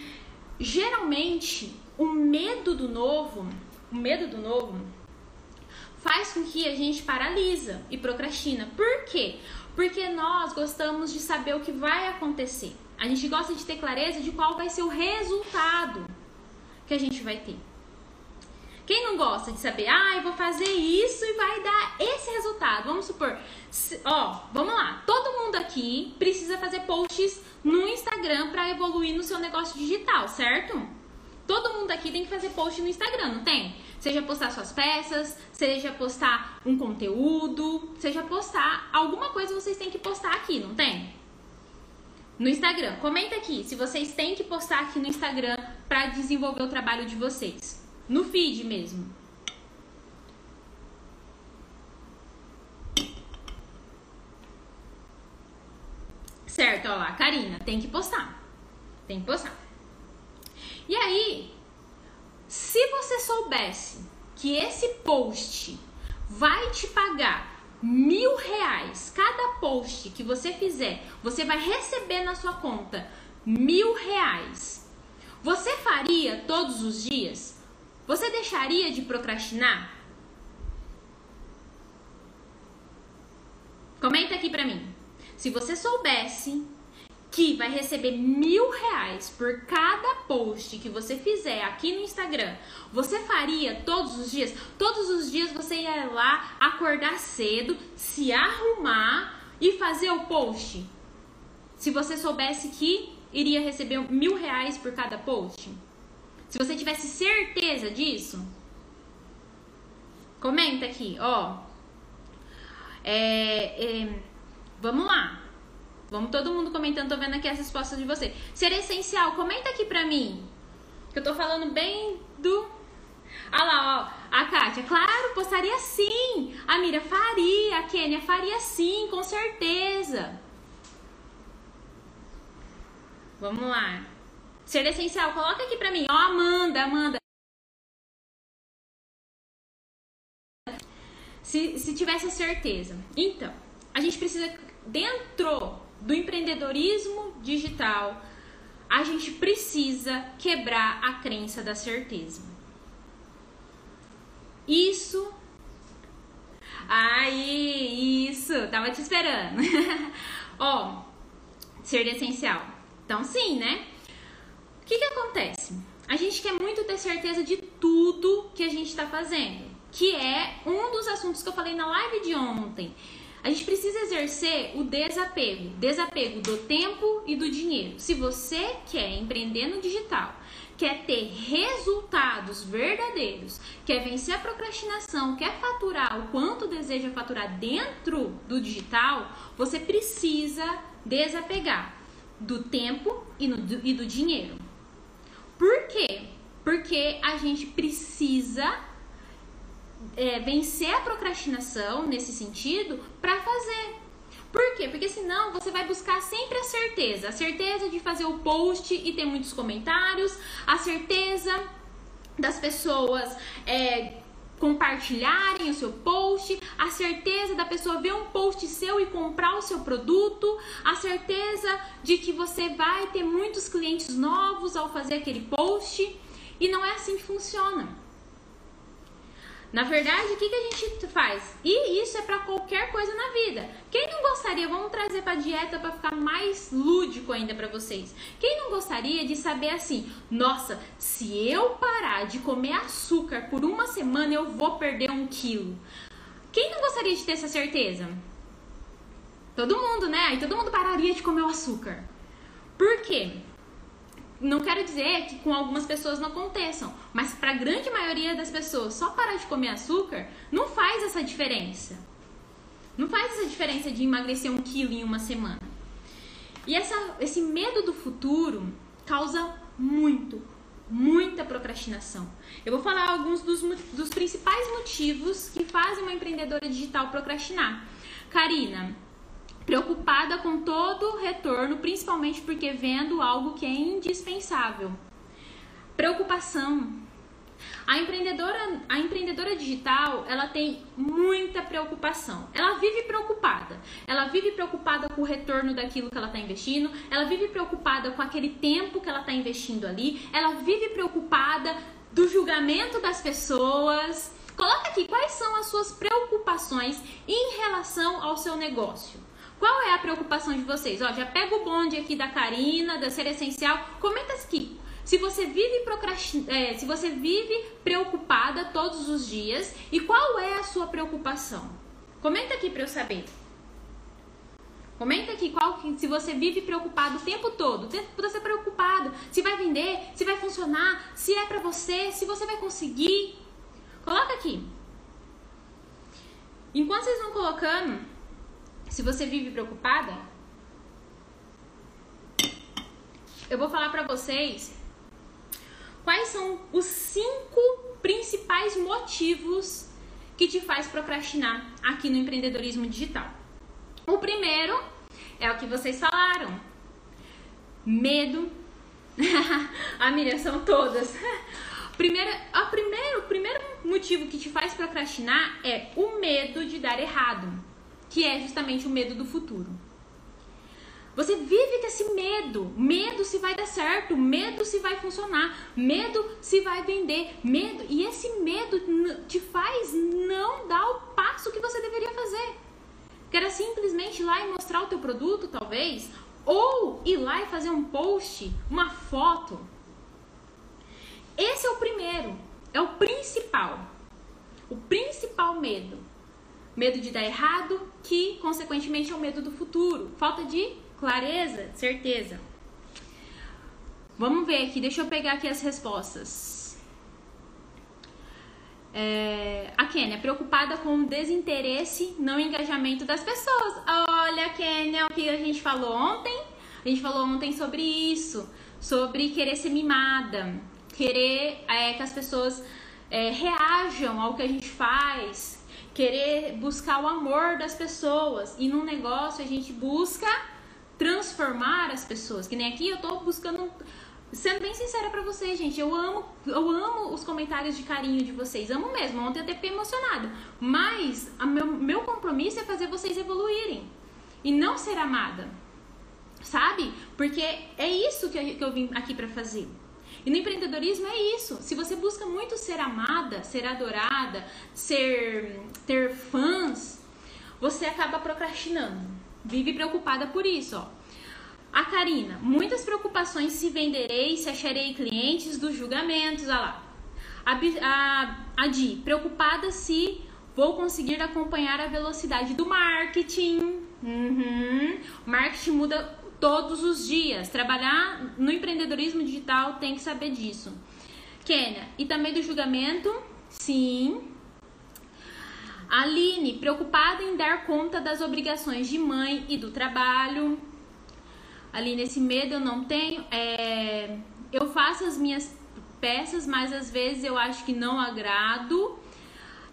geralmente, o medo do novo, o medo do novo faz com que a gente paralisa e procrastina. Por quê? Porque nós gostamos de saber o que vai acontecer. A gente gosta de ter clareza de qual vai ser o resultado que a gente vai ter. Quem não gosta de saber, ah, eu vou fazer isso e vai dar esse resultado? Vamos supor, se, ó, vamos lá, todo mundo aqui precisa fazer posts no Instagram para evoluir no seu negócio digital, certo? Todo mundo aqui tem que fazer post no Instagram, não tem? Seja postar suas peças, seja postar um conteúdo, seja postar alguma coisa vocês têm que postar aqui, não tem? No Instagram. Comenta aqui se vocês têm que postar aqui no Instagram para desenvolver o trabalho de vocês. No feed mesmo. Certo, ó lá, Karina, tem que postar. Tem que postar. E aí, se você soubesse que esse post vai te pagar mil reais, cada post que você fizer, você vai receber na sua conta mil reais. Você faria todos os dias? Você deixaria de procrastinar? Comenta aqui pra mim. Se você soubesse que vai receber mil reais por cada post que você fizer aqui no Instagram, você faria todos os dias? Todos os dias você ia lá acordar cedo, se arrumar e fazer o post? Se você soubesse que iria receber mil reais por cada post? Se você tivesse certeza disso? Comenta aqui, ó. É, é, vamos lá. Vamos todo mundo comentando, tô vendo aqui as respostas de você. Ser essencial, comenta aqui pra mim. Que eu tô falando bem do. Ah lá, ó. A Kátia, claro, postaria sim. A Mira faria. A Kênia faria sim, com certeza. Vamos lá. Ser essencial, coloca aqui pra mim. Ó, Amanda, Amanda. Se, se tivesse certeza. Então, a gente precisa, dentro do empreendedorismo digital, a gente precisa quebrar a crença da certeza. Isso. Aí, isso, tava te esperando. Ó, ser essencial. Então, sim, né? O que que acontece? A gente quer muito ter certeza de tudo que a gente está fazendo, que é um dos assuntos que eu falei na live de ontem a gente precisa exercer o desapego, desapego do tempo e do dinheiro. Se você quer empreender no digital, quer ter resultados verdadeiros, quer vencer a procrastinação, quer faturar o quanto deseja faturar dentro do digital, você precisa desapegar do tempo e, no, e do dinheiro. Por quê? Porque a gente precisa é, vencer a procrastinação nesse sentido para fazer. Por quê? Porque senão você vai buscar sempre a certeza. A certeza de fazer o post e ter muitos comentários, a certeza das pessoas é, compartilharem o seu post, a certeza da pessoa ver um post seu e comprar o seu produto, a certeza de que você vai ter muitos clientes novos ao fazer aquele post. E não é assim que funciona. Na verdade, o que, que a gente faz? E isso é para qualquer coisa na vida. Quem não gostaria, vamos trazer para dieta para ficar mais lúdico ainda para vocês. Quem não gostaria de saber assim, nossa, se eu parar de comer açúcar por uma semana eu vou perder um quilo. Quem não gostaria de ter essa certeza? Todo mundo, né? Aí todo mundo pararia de comer o açúcar. Por quê? Não quero dizer que com algumas pessoas não aconteçam, mas para a grande maioria das pessoas, só parar de comer açúcar não faz essa diferença. Não faz essa diferença de emagrecer um quilo em uma semana. E essa, esse medo do futuro causa muito, muita procrastinação. Eu vou falar alguns dos, dos principais motivos que fazem uma empreendedora digital procrastinar. Karina, preocupada com todo o retorno, principalmente porque vendo algo que é indispensável. Preocupação. A empreendedora, a empreendedora digital, ela tem muita preocupação. Ela vive preocupada. Ela vive preocupada com o retorno daquilo que ela está investindo. Ela vive preocupada com aquele tempo que ela está investindo ali. Ela vive preocupada do julgamento das pessoas. Coloca aqui quais são as suas preocupações em relação ao seu negócio. Qual é a preocupação de vocês? Ó, já pega o bonde aqui da Karina, da Ser Essencial. Comenta aqui. Se você vive procrastin... É, se você vive preocupada todos os dias e qual é a sua preocupação? Comenta aqui para eu saber. Comenta aqui qual se você vive preocupado o tempo todo. O tempo todo você preocupado se vai vender, se vai funcionar, se é para você, se você vai conseguir. Coloca aqui. Enquanto vocês vão colocando, se você vive preocupada, eu vou falar para vocês quais são os cinco principais motivos que te faz procrastinar aqui no empreendedorismo digital. O primeiro é o que vocês falaram. Medo. a Miriam, são todas. Primeiro, primeiro, o primeiro motivo que te faz procrastinar é o medo de dar errado, que é justamente o medo do futuro. Você vive com esse medo, medo se vai dar certo, medo se vai funcionar, medo se vai vender, medo. E esse medo te faz não dar o passo que você deveria fazer. Que era simplesmente ir lá e mostrar o teu produto, talvez, ou ir lá e fazer um post, uma foto. Esse é o primeiro, é o principal. O principal medo. Medo de dar errado, que consequentemente é o medo do futuro. Falta de clareza, certeza. Vamos ver aqui, deixa eu pegar aqui as respostas. É, a Kênia, preocupada com o desinteresse, não engajamento das pessoas. Olha, Kênia, o que a gente falou ontem? A gente falou ontem sobre isso, sobre querer ser mimada, querer é, que as pessoas é, reajam ao que a gente faz, querer buscar o amor das pessoas. E num negócio a gente busca transformar as pessoas. Que nem aqui eu tô buscando Sendo bem sincera para vocês, gente, eu amo, eu amo os comentários de carinho de vocês, amo mesmo. Ontem eu até fiquei emocionada. Mas meu, meu compromisso é fazer vocês evoluírem e não ser amada, sabe? Porque é isso que eu, que eu vim aqui para fazer. E no empreendedorismo é isso. Se você busca muito ser amada, ser adorada, ser ter fãs, você acaba procrastinando. Vive preocupada por isso, ó. A Karina, muitas preocupações se venderei, se acharei clientes dos julgamentos, olha lá. A, a, a Di, preocupada se vou conseguir acompanhar a velocidade do marketing. Uhum. Marketing muda todos os dias. Trabalhar no empreendedorismo digital tem que saber disso. Kênia, e também do julgamento? Sim. Aline, preocupada em dar conta das obrigações de mãe e do trabalho ali nesse medo eu não tenho. É, eu faço as minhas peças, mas às vezes eu acho que não agrado.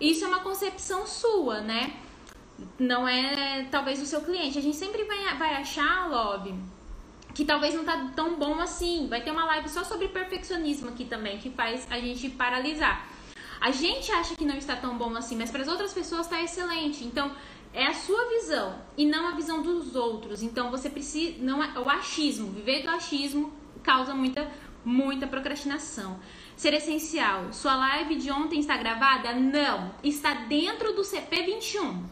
Isso é uma concepção sua, né? Não é talvez o seu cliente. A gente sempre vai, vai achar, Lobby, que talvez não tá tão bom assim. Vai ter uma live só sobre perfeccionismo aqui também, que faz a gente paralisar. A gente acha que não está tão bom assim, mas para as outras pessoas está excelente. Então, é a sua visão e não a visão dos outros. Então você precisa, não é, o achismo, viver do achismo causa muita muita procrastinação. Ser essencial. Sua live de ontem está gravada? Não, está dentro do CP21.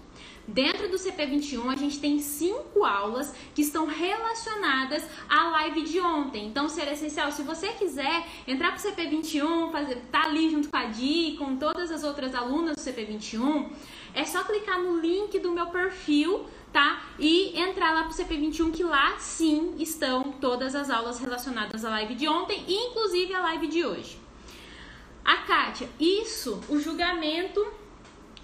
Dentro do CP21, a gente tem cinco aulas que estão relacionadas à live de ontem. Então, ser essencial, se você quiser entrar para o CP21, fazer, tá ali junto com a Di, com todas as outras alunas do CP21, é só clicar no link do meu perfil, tá? E entrar lá pro CP21 que lá sim estão todas as aulas relacionadas à live de ontem, inclusive a live de hoje. A Kátia, isso, o julgamento,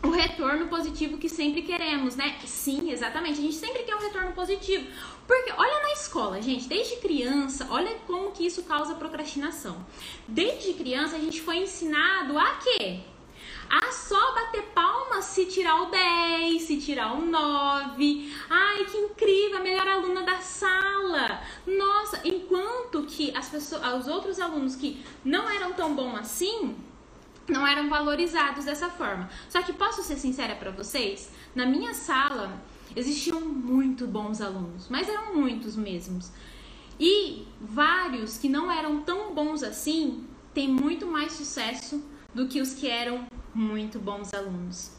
o retorno positivo que sempre queremos, né? Sim, exatamente. A gente sempre quer um retorno positivo. Porque olha na escola, gente, desde criança, olha como que isso causa procrastinação. Desde criança a gente foi ensinado a quê? Ah, só bater palmas se tirar o 10, se tirar o 9. Ai, que incrível, a melhor aluna da sala. Nossa, enquanto que as pessoas, os outros alunos que não eram tão bons assim, não eram valorizados dessa forma. Só que posso ser sincera para vocês, na minha sala existiam muito bons alunos, mas eram muitos mesmos. E vários que não eram tão bons assim têm muito mais sucesso do que os que eram muito bons alunos.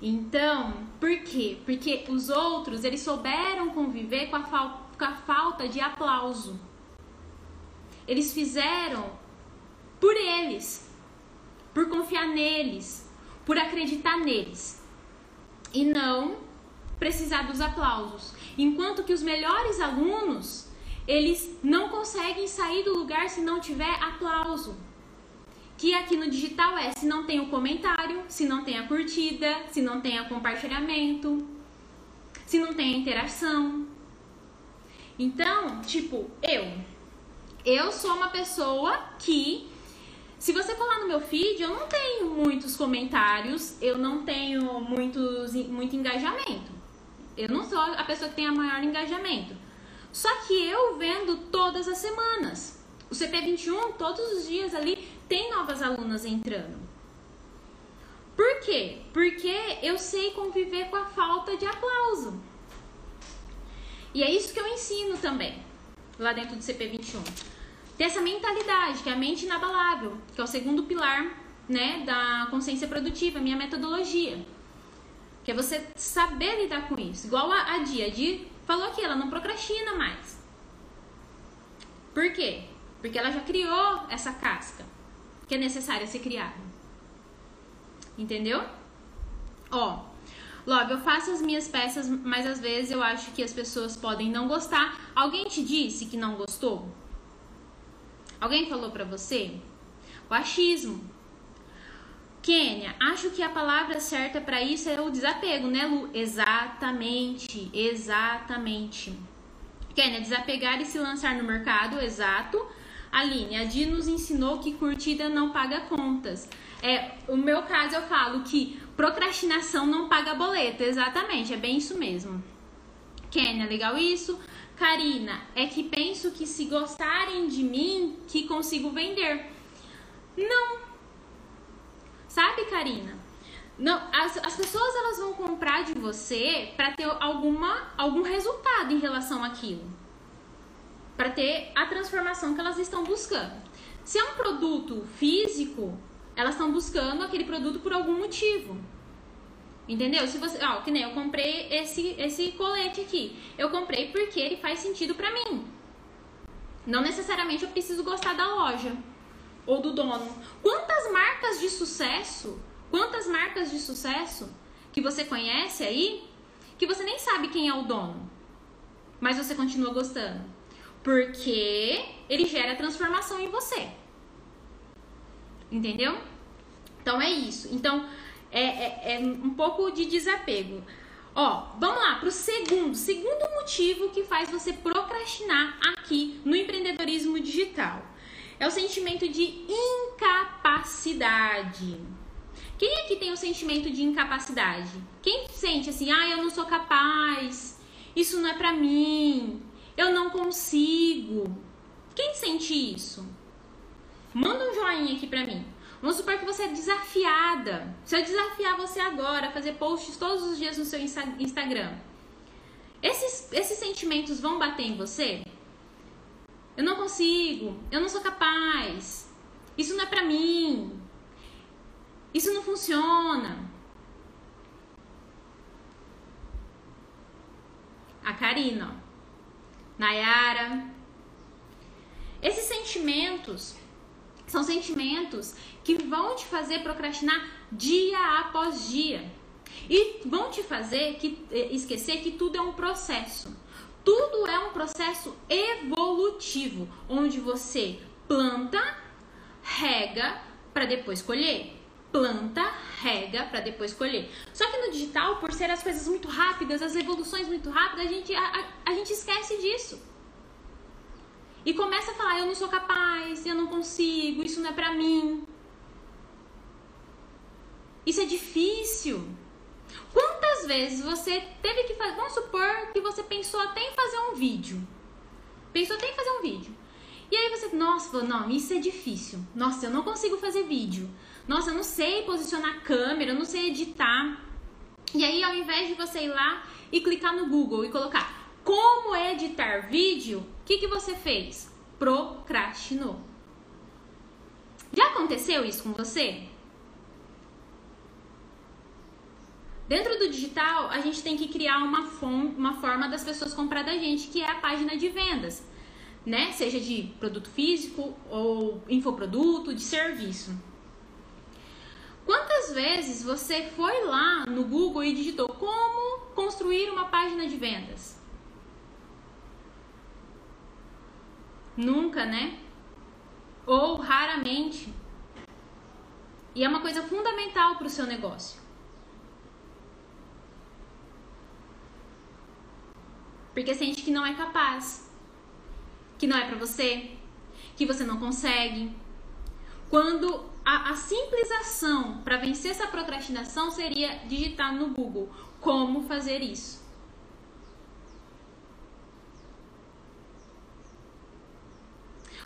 Então, por quê? Porque os outros, eles souberam conviver com a, com a falta de aplauso. Eles fizeram por eles, por confiar neles, por acreditar neles. E não precisar dos aplausos. Enquanto que os melhores alunos, eles não conseguem sair do lugar se não tiver aplauso. Que aqui no digital é se não tem o comentário, se não tem a curtida, se não tem o compartilhamento, se não tem a interação. Então, tipo, eu. Eu sou uma pessoa que se você colar no meu feed, eu não tenho muitos comentários, eu não tenho muitos, muito engajamento. Eu não sou a pessoa que tem a maior engajamento. Só que eu vendo todas as semanas. O CP21, todos os dias ali, tem novas alunas entrando. Por quê? Porque eu sei conviver com a falta de aplauso. E é isso que eu ensino também, lá dentro do CP21 ter essa mentalidade, que é a mente inabalável, que é o segundo pilar né, da consciência produtiva, minha metodologia. Que é você saber lidar com isso. Igual a, a Dia. A Dia falou aqui, ela não procrastina mais. Por quê? Porque ela já criou essa casca que é necessária ser criada. Entendeu? Ó, Love, eu faço as minhas peças, mas às vezes eu acho que as pessoas podem não gostar. Alguém te disse que não gostou? Alguém falou para você? O achismo. Kênia, acho que a palavra certa para isso é o desapego, né, Lu? Exatamente, exatamente. Kênia, desapegar e se lançar no mercado, exato. Aline, a Di nos ensinou que curtida não paga contas. É, o meu caso eu falo que procrastinação não paga boleto, exatamente, é bem isso mesmo. Kênia, legal isso. Karina, é que penso que se gostarem de mim, que consigo vender. Não. Sabe, Karina? Não, as, as pessoas elas vão comprar de você para ter alguma, algum resultado em relação àquilo. Para ter a transformação que elas estão buscando. Se é um produto físico, elas estão buscando aquele produto por algum motivo. Entendeu? Se você, ó, que nem eu comprei esse esse colete aqui. Eu comprei porque ele faz sentido para mim. Não necessariamente eu preciso gostar da loja ou do dono. Quantas marcas de sucesso? Quantas marcas de sucesso que você conhece aí que você nem sabe quem é o dono, mas você continua gostando? Porque ele gera transformação em você. Entendeu? Então é isso. Então, é, é, é um pouco de desapego. Ó, vamos lá para o segundo, segundo motivo que faz você procrastinar aqui no empreendedorismo digital. É o sentimento de incapacidade. Quem aqui tem o sentimento de incapacidade? Quem sente assim, ah, eu não sou capaz, isso não é para mim, eu não consigo. Quem sente isso? Manda um joinha aqui para mim. Vamos supor que você é desafiada. Se eu desafiar você agora a fazer posts todos os dias no seu Instagram, esses, esses sentimentos vão bater em você? Eu não consigo, eu não sou capaz, isso não é pra mim, isso não funciona. A Karina, Nayara. Esses sentimentos são sentimentos que vão te fazer procrastinar dia após dia. E vão te fazer que, eh, esquecer que tudo é um processo. Tudo é um processo evolutivo, onde você planta, rega para depois colher. Planta, rega para depois colher. Só que no digital, por ser as coisas muito rápidas, as evoluções muito rápidas, a gente, a, a, a gente esquece disso. E começa a falar: eu não sou capaz, eu não consigo, isso não é pra mim. Isso é difícil. Quantas vezes você teve que fazer. Vamos supor que você pensou até em fazer um vídeo. Pensou até em fazer um vídeo. E aí você, nossa, não, isso é difícil. Nossa, eu não consigo fazer vídeo. Nossa, eu não sei posicionar a câmera, eu não sei editar. E aí, ao invés de você ir lá e clicar no Google e colocar como editar vídeo, o que, que você fez? Procrastinou. Já aconteceu isso com você? Dentro do digital, a gente tem que criar uma, form uma forma das pessoas comprar da gente, que é a página de vendas, né? Seja de produto físico ou infoproduto, de serviço. Quantas vezes você foi lá no Google e digitou como construir uma página de vendas? Nunca, né? Ou raramente. E é uma coisa fundamental para o seu negócio. Porque sente que não é capaz, que não é para você, que você não consegue. Quando a, a simples ação para vencer essa procrastinação seria digitar no Google como fazer isso.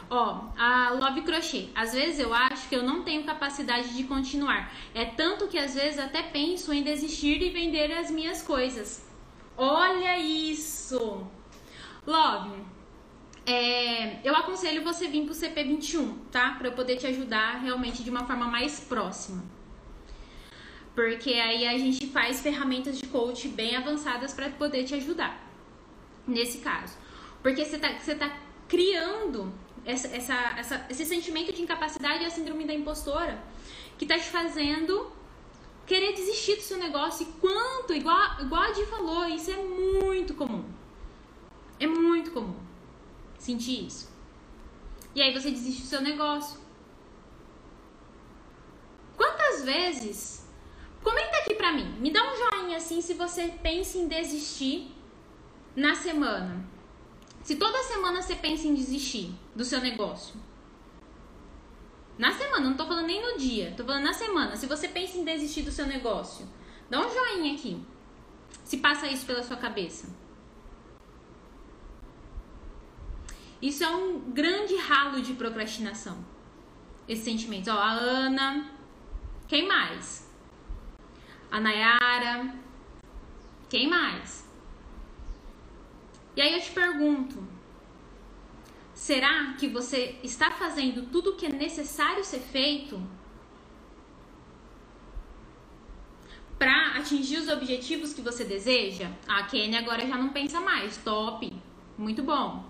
Ó, a Love Crochê. Às vezes eu acho que eu não tenho capacidade de continuar. É tanto que às vezes até penso em desistir e vender as minhas coisas. Olha isso! Love, é, eu aconselho você vir pro CP21, tá? Para eu poder te ajudar realmente de uma forma mais próxima. Porque aí a gente faz ferramentas de coach bem avançadas para poder te ajudar. Nesse caso. Porque você tá, você tá criando essa, essa, essa, esse sentimento de incapacidade e a síndrome da impostora que tá te fazendo querer desistir do seu negócio. E quanto, igual, igual a Di falou, isso é muito comum. É muito comum sentir isso. E aí você desiste do seu negócio. Quantas vezes? Comenta aqui pra mim. Me dá um joinha assim se você pensa em desistir na semana. Se toda semana você pensa em desistir do seu negócio. Na semana, não tô falando nem no dia, tô falando na semana. Se você pensa em desistir do seu negócio, dá um joinha aqui. Se passa isso pela sua cabeça. Isso é um grande ralo de procrastinação. Esses sentimentos. Ó, a Ana. Quem mais? A Nayara. Quem mais? E aí eu te pergunto: será que você está fazendo tudo o que é necessário ser feito para atingir os objetivos que você deseja? A Kenny agora já não pensa mais. Top, muito bom.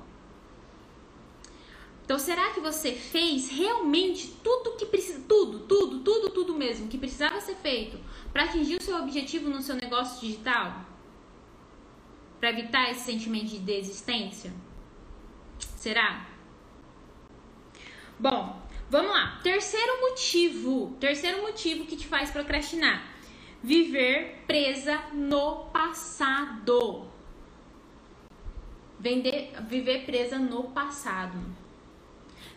Então, será que você fez realmente tudo que precisa, tudo, tudo, tudo, tudo mesmo que precisava ser feito para atingir o seu objetivo no seu negócio digital? para evitar esse sentimento de desistência? Será? Bom, vamos lá. Terceiro motivo, terceiro motivo que te faz procrastinar. Viver presa no passado. Vender, viver presa no passado.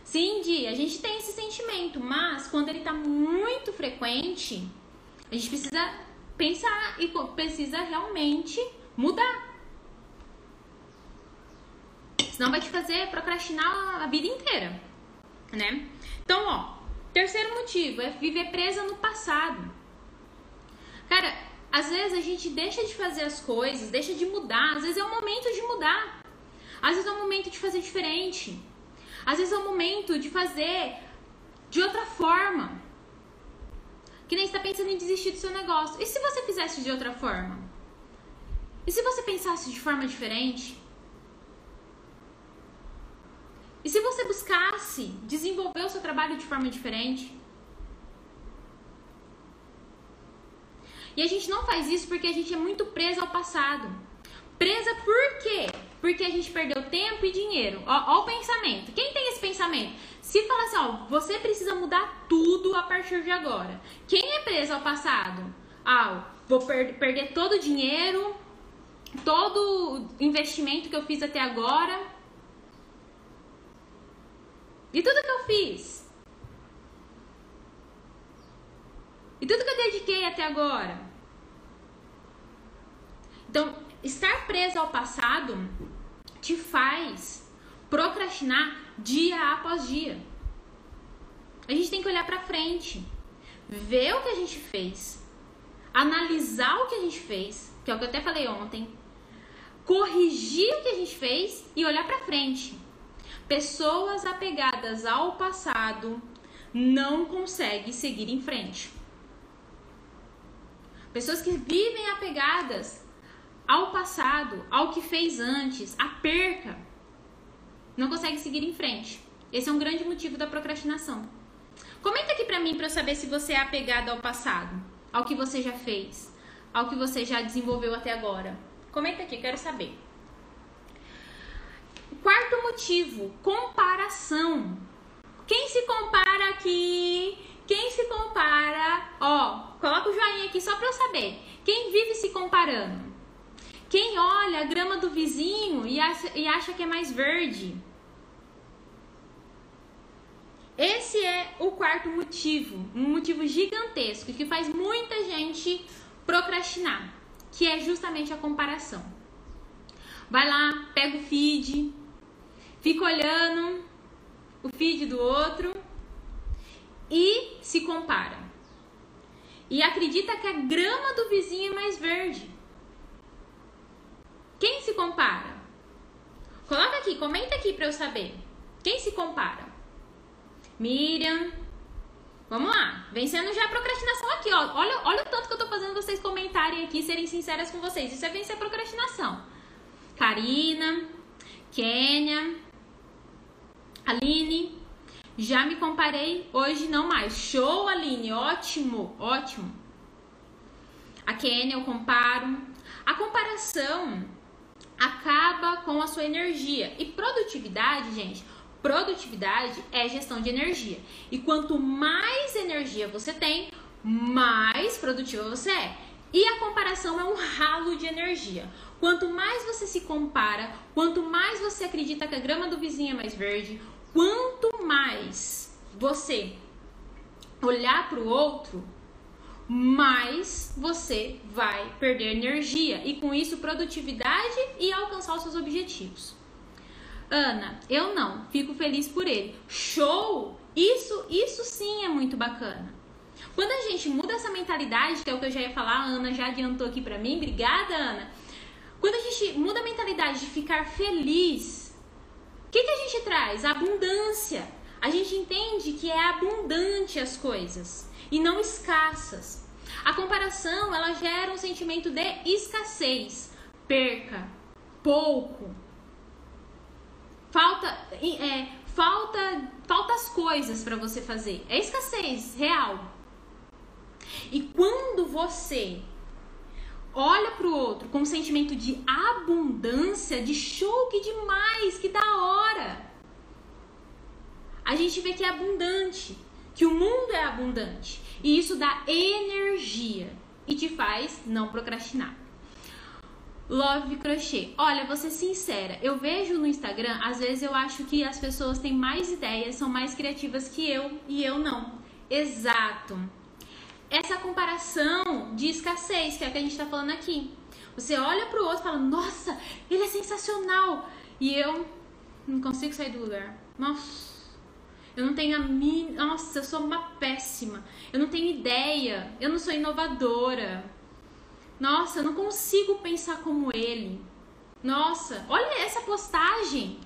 Sim, a gente tem esse sentimento, mas quando ele tá muito frequente, a gente precisa pensar e precisa realmente mudar. Senão vai te fazer procrastinar a vida inteira, né? Então, ó, terceiro motivo é viver presa no passado. Cara, às vezes a gente deixa de fazer as coisas, deixa de mudar, às vezes é o momento de mudar. Às vezes é o momento de fazer diferente. Às vezes é o momento de fazer de outra forma. Que nem está pensando em desistir do seu negócio. E se você fizesse de outra forma? E se você pensasse de forma diferente? E se você desenvolver o seu trabalho de forma diferente? E a gente não faz isso porque a gente é muito presa ao passado. Presa por quê? Porque a gente perdeu tempo e dinheiro. Ó, ó o pensamento. Quem tem esse pensamento? Se fala assim, ó, você precisa mudar tudo a partir de agora. Quem é preso ao passado? Ah, vou per perder todo o dinheiro, todo o investimento que eu fiz até agora e tudo que eu fiz? E tudo que eu dediquei até agora? Então, estar preso ao passado te faz procrastinar dia após dia. A gente tem que olhar para frente, ver o que a gente fez, analisar o que a gente fez, que é o que eu até falei ontem, corrigir o que a gente fez e olhar para frente. Pessoas apegadas ao passado não conseguem seguir em frente. Pessoas que vivem apegadas ao passado, ao que fez antes, à perca, não conseguem seguir em frente. Esse é um grande motivo da procrastinação. Comenta aqui pra mim para eu saber se você é apegado ao passado, ao que você já fez, ao que você já desenvolveu até agora. Comenta aqui, quero saber. Quarto motivo, comparação. Quem se compara aqui? Quem se compara? Ó, coloca o joinha aqui só para eu saber. Quem vive se comparando? Quem olha a grama do vizinho e acha, e acha que é mais verde? Esse é o quarto motivo, um motivo gigantesco que faz muita gente procrastinar, que é justamente a comparação. Vai lá, pega o feed, fica olhando o feed do outro e se compara. E acredita que a grama do vizinho é mais verde. Quem se compara? Coloca aqui, comenta aqui para eu saber. Quem se compara? Miriam. Vamos lá. Vencendo já a procrastinação aqui, ó. Olha, olha o tanto que eu tô fazendo vocês comentarem aqui, serem sinceras com vocês. Isso é vencer a procrastinação. Karina, Kênia, Aline. Já me comparei, hoje não mais. Show, Aline, ótimo, ótimo. A Kênia eu comparo. A comparação acaba com a sua energia. E produtividade, gente, Produtividade é gestão de energia. E quanto mais energia você tem, mais produtiva você é. E a comparação é um ralo de energia. Quanto mais você se compara, quanto mais você acredita que a grama do vizinho é mais verde, quanto mais você olhar para o outro, mais você vai perder energia e com isso produtividade e alcançar os seus objetivos. Ana, eu não, fico feliz por ele. Show! Isso, isso sim é muito bacana. Quando a gente muda essa mentalidade, que é o que eu já ia falar, a Ana já adiantou aqui pra mim, obrigada, Ana. Quando a gente muda a mentalidade de ficar feliz, que, que a gente traz? abundância. A gente entende que é abundante as coisas e não escassas. A comparação, ela gera um sentimento de escassez, perca, pouco, falta é, falta falta as coisas para você fazer. É escassez real. E quando você olha para o outro com um sentimento de abundância, de show, que demais, que da hora. A gente vê que é abundante, que o mundo é abundante. E isso dá energia e te faz não procrastinar. Love Crochê. Olha, vou ser sincera, eu vejo no Instagram, às vezes eu acho que as pessoas têm mais ideias, são mais criativas que eu e eu não. Exato. Essa comparação de escassez, que é a que a gente tá falando aqui. Você olha pro outro e fala, nossa, ele é sensacional. E eu não consigo sair do lugar. Nossa. Eu não tenho a minha. Nossa, eu sou uma péssima. Eu não tenho ideia. Eu não sou inovadora. Nossa, eu não consigo pensar como ele. Nossa, olha essa postagem.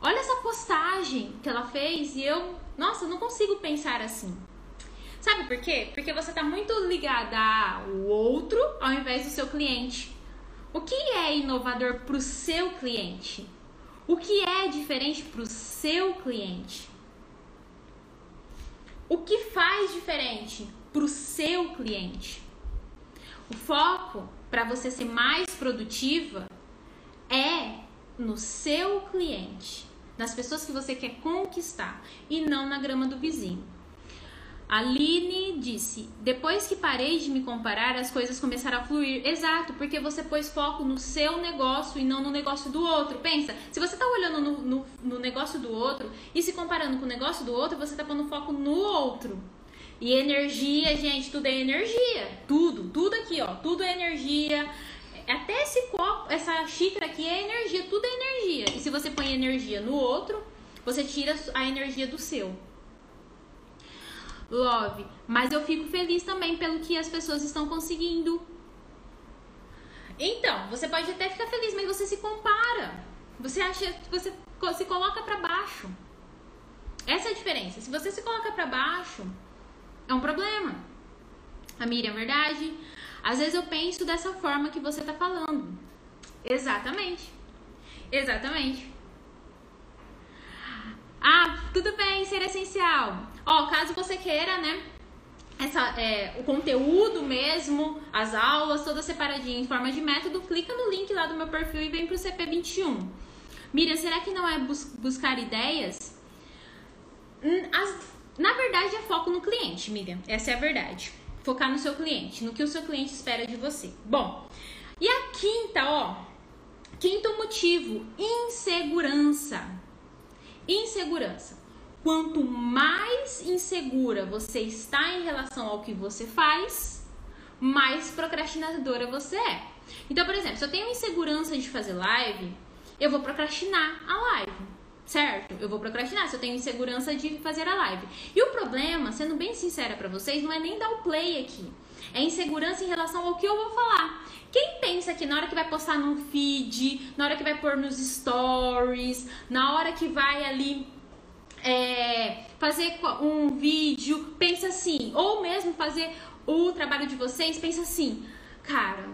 Olha essa postagem que ela fez e eu, nossa, eu não consigo pensar assim. Sabe por quê? Porque você está muito ligada ao outro ao invés do seu cliente. O que é inovador para o seu cliente? O que é diferente para o seu cliente? O que faz diferente para o seu cliente? O foco para você ser mais produtiva é no seu cliente, nas pessoas que você quer conquistar e não na grama do vizinho. Aline disse: depois que parei de me comparar, as coisas começaram a fluir. Exato, porque você pôs foco no seu negócio e não no negócio do outro. Pensa, se você está olhando no, no, no negócio do outro e se comparando com o negócio do outro, você está pondo foco no outro. E energia, gente, tudo é energia. Tudo, tudo aqui, ó. Tudo é energia. Até esse copo, essa xícara aqui é energia, tudo é energia. E se você põe energia no outro, você tira a energia do seu. Love, mas eu fico feliz também pelo que as pessoas estão conseguindo. Então, você pode até ficar feliz, mas você se compara. Você acha, você se coloca para baixo. Essa é a diferença. Se você se coloca para baixo, é um problema. A Miriam, é verdade? Às vezes eu penso dessa forma que você tá falando. Exatamente. Exatamente. Ah, tudo bem, ser essencial. Ó, caso você queira, né? Essa, é, o conteúdo mesmo, as aulas, todas separadinhas em forma de método, clica no link lá do meu perfil e vem pro CP21. Miriam, será que não é bus buscar ideias? Hum, as, na verdade, é foco no cliente, Miriam. Essa é a verdade. Focar no seu cliente, no que o seu cliente espera de você. Bom, e a quinta, ó. Quinto motivo: insegurança. Insegurança. Quanto mais insegura você está em relação ao que você faz, mais procrastinadora você é. Então, por exemplo, se eu tenho insegurança de fazer live, eu vou procrastinar a live certo? Eu vou procrastinar se eu tenho insegurança de fazer a live. E o problema, sendo bem sincera para vocês, não é nem dar o play aqui. É insegurança em relação ao que eu vou falar. Quem pensa que na hora que vai postar no feed, na hora que vai pôr nos stories, na hora que vai ali é, fazer um vídeo, pensa assim, ou mesmo fazer o trabalho de vocês, pensa assim, cara,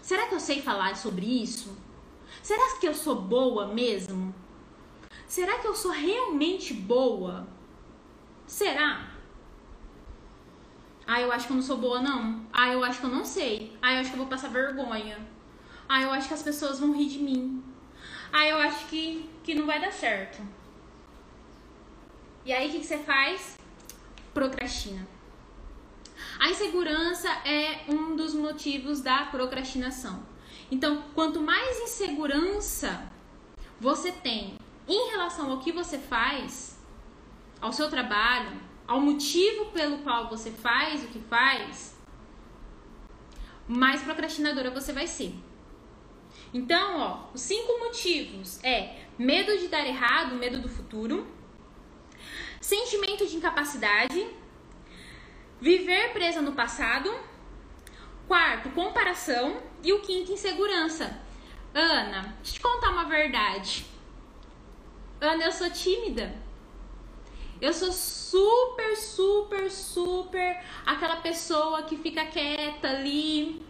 será que eu sei falar sobre isso? Será que eu sou boa mesmo? Será que eu sou realmente boa? Será? Ah, eu acho que eu não sou boa, não. Ah, eu acho que eu não sei. Ah, eu acho que eu vou passar vergonha. Ah, eu acho que as pessoas vão rir de mim. Ah, eu acho que, que não vai dar certo. E aí, o que, que você faz? Procrastina. A insegurança é um dos motivos da procrastinação. Então, quanto mais insegurança você tem em relação ao que você faz, ao seu trabalho, ao motivo pelo qual você faz o que faz, mais procrastinadora você vai ser. Então, ó, os cinco motivos é medo de dar errado, medo do futuro, sentimento de incapacidade, viver presa no passado, quarto, comparação, e o quinto, insegurança. Ana, deixa eu te contar uma verdade. Ana, eu sou tímida. Eu sou super, super, super aquela pessoa que fica quieta ali,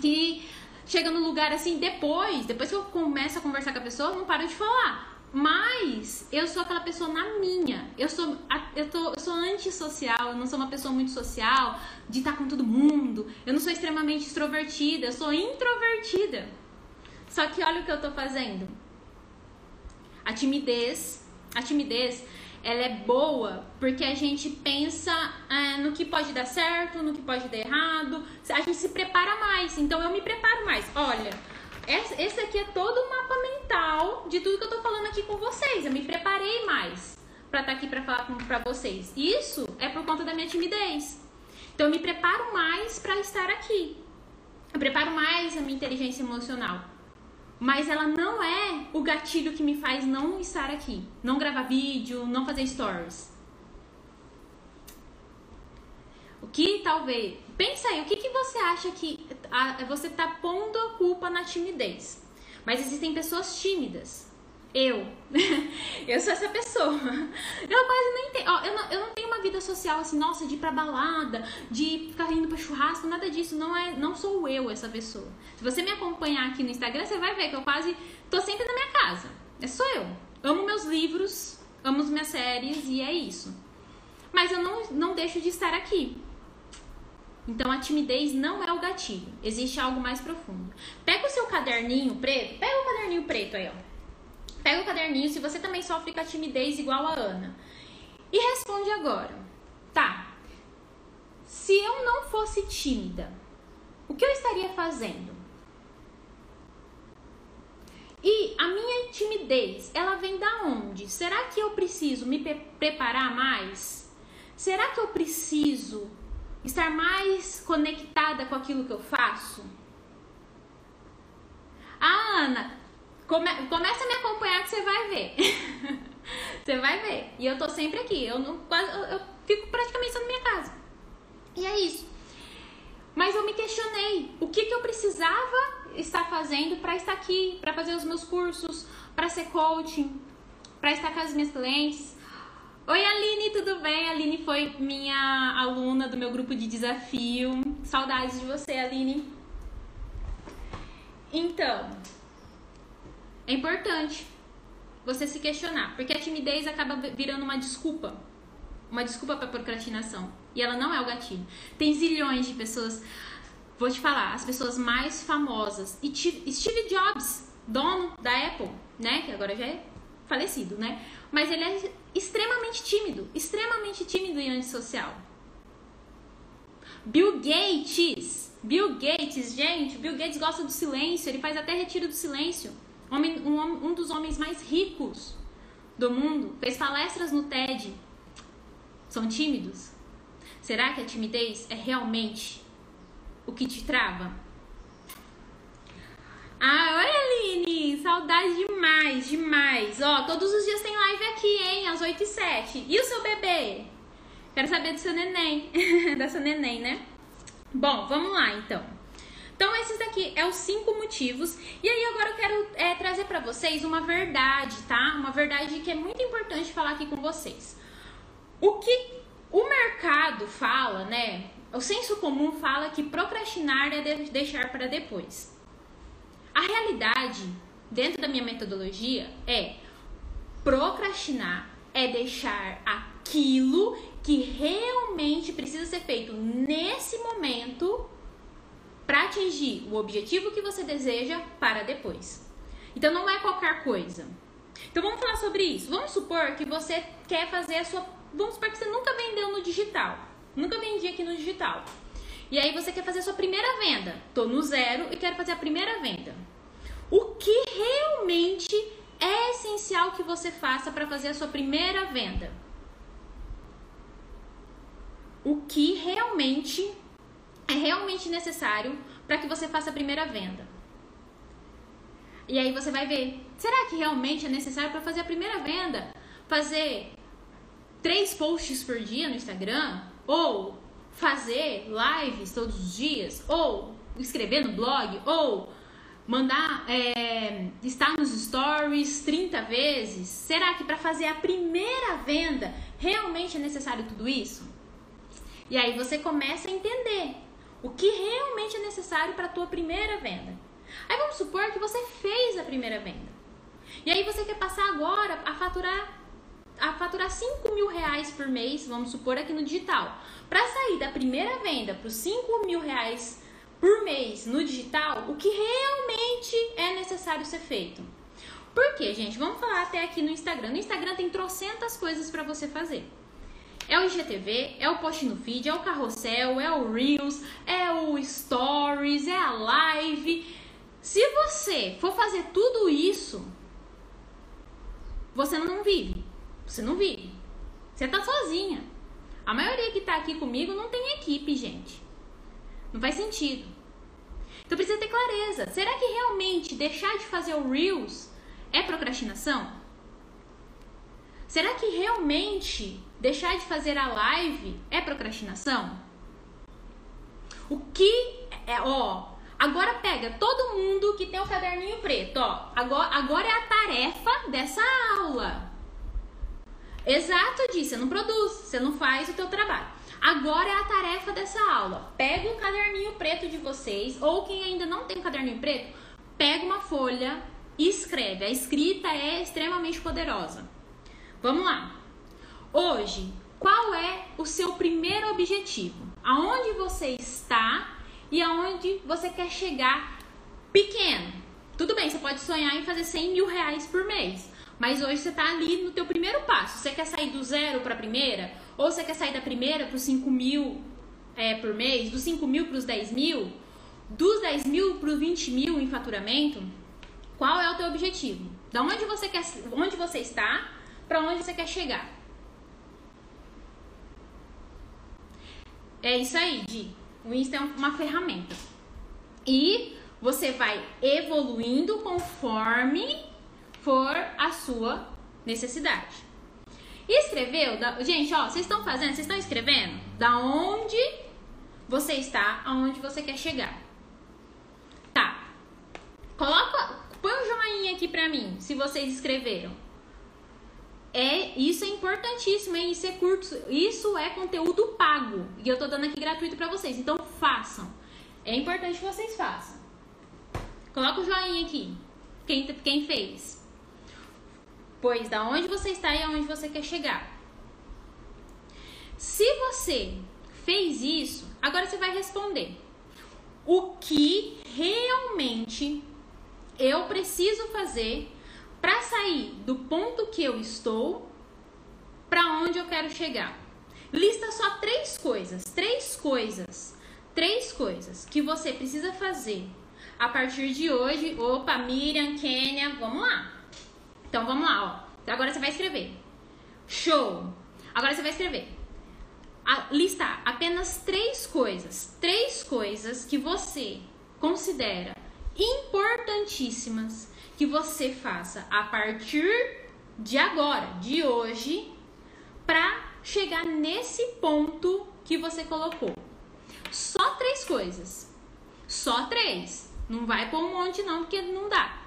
que chega no lugar assim depois, depois que eu começo a conversar com a pessoa, eu não paro de falar. Mas eu sou aquela pessoa na minha. Eu sou, eu, tô, eu sou antissocial, eu não sou uma pessoa muito social, de estar com todo mundo. Eu não sou extremamente extrovertida, eu sou introvertida. Só que olha o que eu tô fazendo. A timidez, a timidez, ela é boa porque a gente pensa é, no que pode dar certo, no que pode dar errado. A gente se prepara mais. Então eu me preparo mais. Olha, esse aqui é todo o mapa mental de tudo que eu tô falando aqui com vocês. Eu me preparei mais para estar tá aqui para falar para vocês. Isso é por conta da minha timidez. Então eu me preparo mais para estar aqui. Eu preparo mais a minha inteligência emocional. Mas ela não é o gatilho que me faz não estar aqui, não gravar vídeo, não fazer stories. O que talvez. Pensa aí, o que, que você acha que a, você tá pondo a culpa na timidez? Mas existem pessoas tímidas. Eu. eu sou essa pessoa. Eu quase nem tenho. Ó, eu, não, eu não tenho uma vida social assim, nossa, de ir pra balada, de ficar indo pra churrasco, nada disso. Não, é, não sou eu essa pessoa. Se você me acompanhar aqui no Instagram, você vai ver que eu quase tô sempre na minha casa. É só eu. Amo meus livros, amo as minhas séries e é isso. Mas eu não, não deixo de estar aqui. Então a timidez não é o gatilho, existe algo mais profundo. Pega o seu caderninho preto, pega o caderninho preto aí, ó. Pega o caderninho se você também sofre com a timidez igual a Ana. E responde agora. Tá. Se eu não fosse tímida, o que eu estaria fazendo? E a minha timidez, ela vem da onde? Será que eu preciso me preparar mais? Será que eu preciso estar mais conectada com aquilo que eu faço? Ah, Ana, come, começa a me acompanhar que você vai ver. você vai ver. E eu tô sempre aqui. Eu, não, eu, eu fico praticamente só na minha casa. E é isso. Mas eu me questionei o que, que eu precisava estar fazendo para estar aqui, para fazer os meus cursos, para ser coaching, para estar com as minhas clientes. Oi, Aline, tudo bem? A Aline foi minha aluna do meu grupo de desafio. Saudades de você, Aline. Então, é importante você se questionar, porque a timidez acaba virando uma desculpa. Uma desculpa para procrastinação. E ela não é o gatilho. Tem zilhões de pessoas. Vou te falar, as pessoas mais famosas. E Steve Jobs dono da Apple, né? Que agora já é falecido, né? Mas ele é extremamente tímido, extremamente tímido em antissocial. Bill Gates, Bill Gates, gente, Bill Gates gosta do silêncio, ele faz até retiro do silêncio. Homem, um, um dos homens mais ricos do mundo, fez palestras no TED. São tímidos? Será que a timidez é realmente o que te trava? Ah, olha, Aline, saudade demais, demais. Ó, todos os dias tem live aqui, hein, às 8 e 7. E o seu bebê? Quero saber do seu neném, da sua neném, né? Bom, vamos lá, então. Então, esses daqui é os cinco motivos. E aí, agora eu quero é, trazer para vocês uma verdade, tá? Uma verdade que é muito importante falar aqui com vocês. O que o mercado fala, né? O senso comum fala que procrastinar é deixar para depois. A realidade, dentro da minha metodologia, é procrastinar é deixar aquilo que realmente precisa ser feito nesse momento para atingir o objetivo que você deseja para depois. Então não é qualquer coisa. Então vamos falar sobre isso. Vamos supor que você quer fazer a sua. Vamos supor que você nunca vendeu no digital. Nunca vendi aqui no digital. E aí você quer fazer a sua primeira venda. Tô no zero e quero fazer a primeira venda. O que realmente é essencial que você faça para fazer a sua primeira venda? O que realmente é realmente necessário para que você faça a primeira venda? E aí você vai ver, será que realmente é necessário para fazer a primeira venda? Fazer três posts por dia no Instagram? Ou fazer lives todos os dias, ou escrever no blog, ou mandar é, estar nos stories 30 vezes? Será que para fazer a primeira venda realmente é necessário tudo isso? E aí você começa a entender o que realmente é necessário para a tua primeira venda. Aí vamos supor que você fez a primeira venda. E aí você quer passar agora a faturar a faturar 5 mil reais por mês, vamos supor aqui no digital. Para sair da primeira venda para os 5 mil reais por mês no digital, o que realmente é necessário ser feito. Por quê, gente? Vamos falar até aqui no Instagram. No Instagram tem trocentas coisas para você fazer. É o IGTV, é o post no feed, é o carrossel, é o Reels, é o Stories, é a live. Se você for fazer tudo isso, você não vive. Você não vive. Você tá sozinha. A maioria que tá aqui comigo não tem equipe, gente. Não faz sentido. Então precisa ter clareza. Será que realmente deixar de fazer o Reels é procrastinação? Será que realmente deixar de fazer a live é procrastinação? O que é, ó, agora pega todo mundo que tem o caderninho preto, ó. Agora, agora é a tarefa dessa aula. Exato disso, você não produz, você não faz o teu trabalho. Agora é a tarefa dessa aula. Pega o caderninho preto de vocês, ou quem ainda não tem caderninho preto, pega uma folha e escreve. A escrita é extremamente poderosa. Vamos lá. Hoje, qual é o seu primeiro objetivo? Aonde você está e aonde você quer chegar pequeno? Tudo bem, você pode sonhar em fazer 100 mil reais por mês. Mas hoje você está ali no teu primeiro passo. Você quer sair do zero para a primeira? Ou você quer sair da primeira para os 5 mil é, por mês? Dos 5 mil para os 10 mil? Dos 10 mil para os 20 mil em faturamento? Qual é o teu objetivo? Da onde você, quer, onde você está para onde você quer chegar? É isso aí, Di. O Insta é uma ferramenta. E você vai evoluindo conforme for a sua necessidade. Escreveu? Da... Gente, ó, vocês estão fazendo? Vocês estão escrevendo? Da onde você está, aonde você quer chegar. Tá. Coloca, põe um joinha aqui pra mim, se vocês escreveram. É, isso é importantíssimo, hein? Isso é curto, isso é conteúdo pago. E eu tô dando aqui gratuito pra vocês. Então façam. É importante que vocês façam. Coloca o joinha aqui. Quem, quem fez? Da onde você está e aonde você quer chegar. Se você fez isso, agora você vai responder o que realmente eu preciso fazer para sair do ponto que eu estou para onde eu quero chegar. Lista só três coisas, três coisas, três coisas que você precisa fazer a partir de hoje. Opa, Miriam, Kênia, vamos lá. Então vamos lá, ó. Agora você vai escrever. Show. Agora você vai escrever. A, listar apenas três coisas, três coisas que você considera importantíssimas que você faça a partir de agora, de hoje, para chegar nesse ponto que você colocou. Só três coisas. Só três. Não vai pôr um monte não, porque não dá.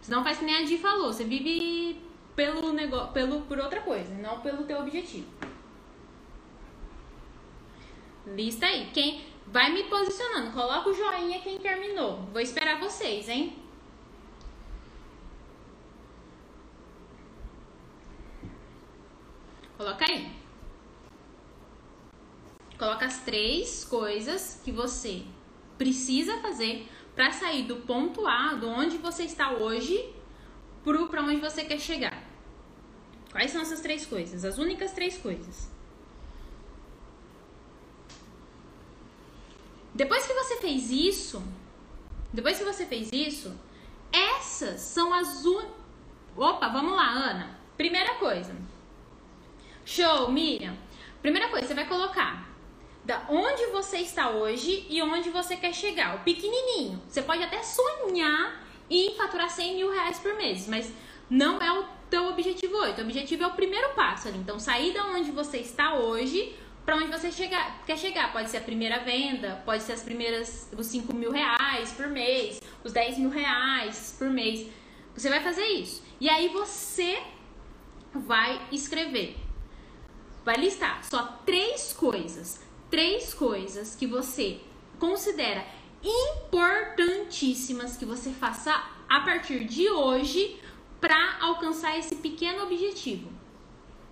Senão faz que nem a Di falou, você vive pelo negócio, pelo por outra coisa, não pelo teu objetivo. Lista aí. Quem vai me posicionando, coloca o joinha quem terminou. Vou esperar vocês, hein? Coloca aí. Coloca as três coisas que você precisa fazer para sair do ponto A, do onde você está hoje, para onde você quer chegar. Quais são essas três coisas? As únicas três coisas. Depois que você fez isso, depois que você fez isso, essas são as un... Opa, vamos lá, Ana. Primeira coisa, Show, Miriam. Primeira coisa, você vai colocar da onde você está hoje e onde você quer chegar. O pequenininho. Você pode até sonhar em faturar 100 mil reais por mês, mas não é o teu objetivo hoje. O teu objetivo é o primeiro passo ali. Então, sair da onde você está hoje para onde você chegar, quer chegar. Pode ser a primeira venda, pode ser as primeiras, os 5 mil reais por mês, os 10 mil reais por mês. Você vai fazer isso. E aí você vai escrever vai listar só três coisas, três coisas que você considera importantíssimas que você faça a partir de hoje para alcançar esse pequeno objetivo.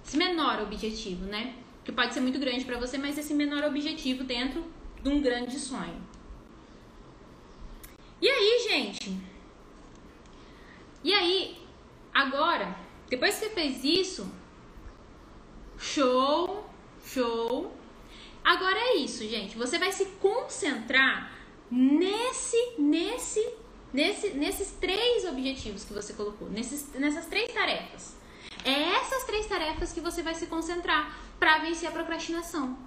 Esse menor objetivo, né? Que pode ser muito grande para você, mas esse menor objetivo dentro de um grande sonho. E aí, gente? E aí, agora, depois que você fez isso, Show, show. Agora é isso, gente. Você vai se concentrar nesse, nesse, nesse, nesses três objetivos que você colocou, nesses, nessas três tarefas. É essas três tarefas que você vai se concentrar para vencer a procrastinação.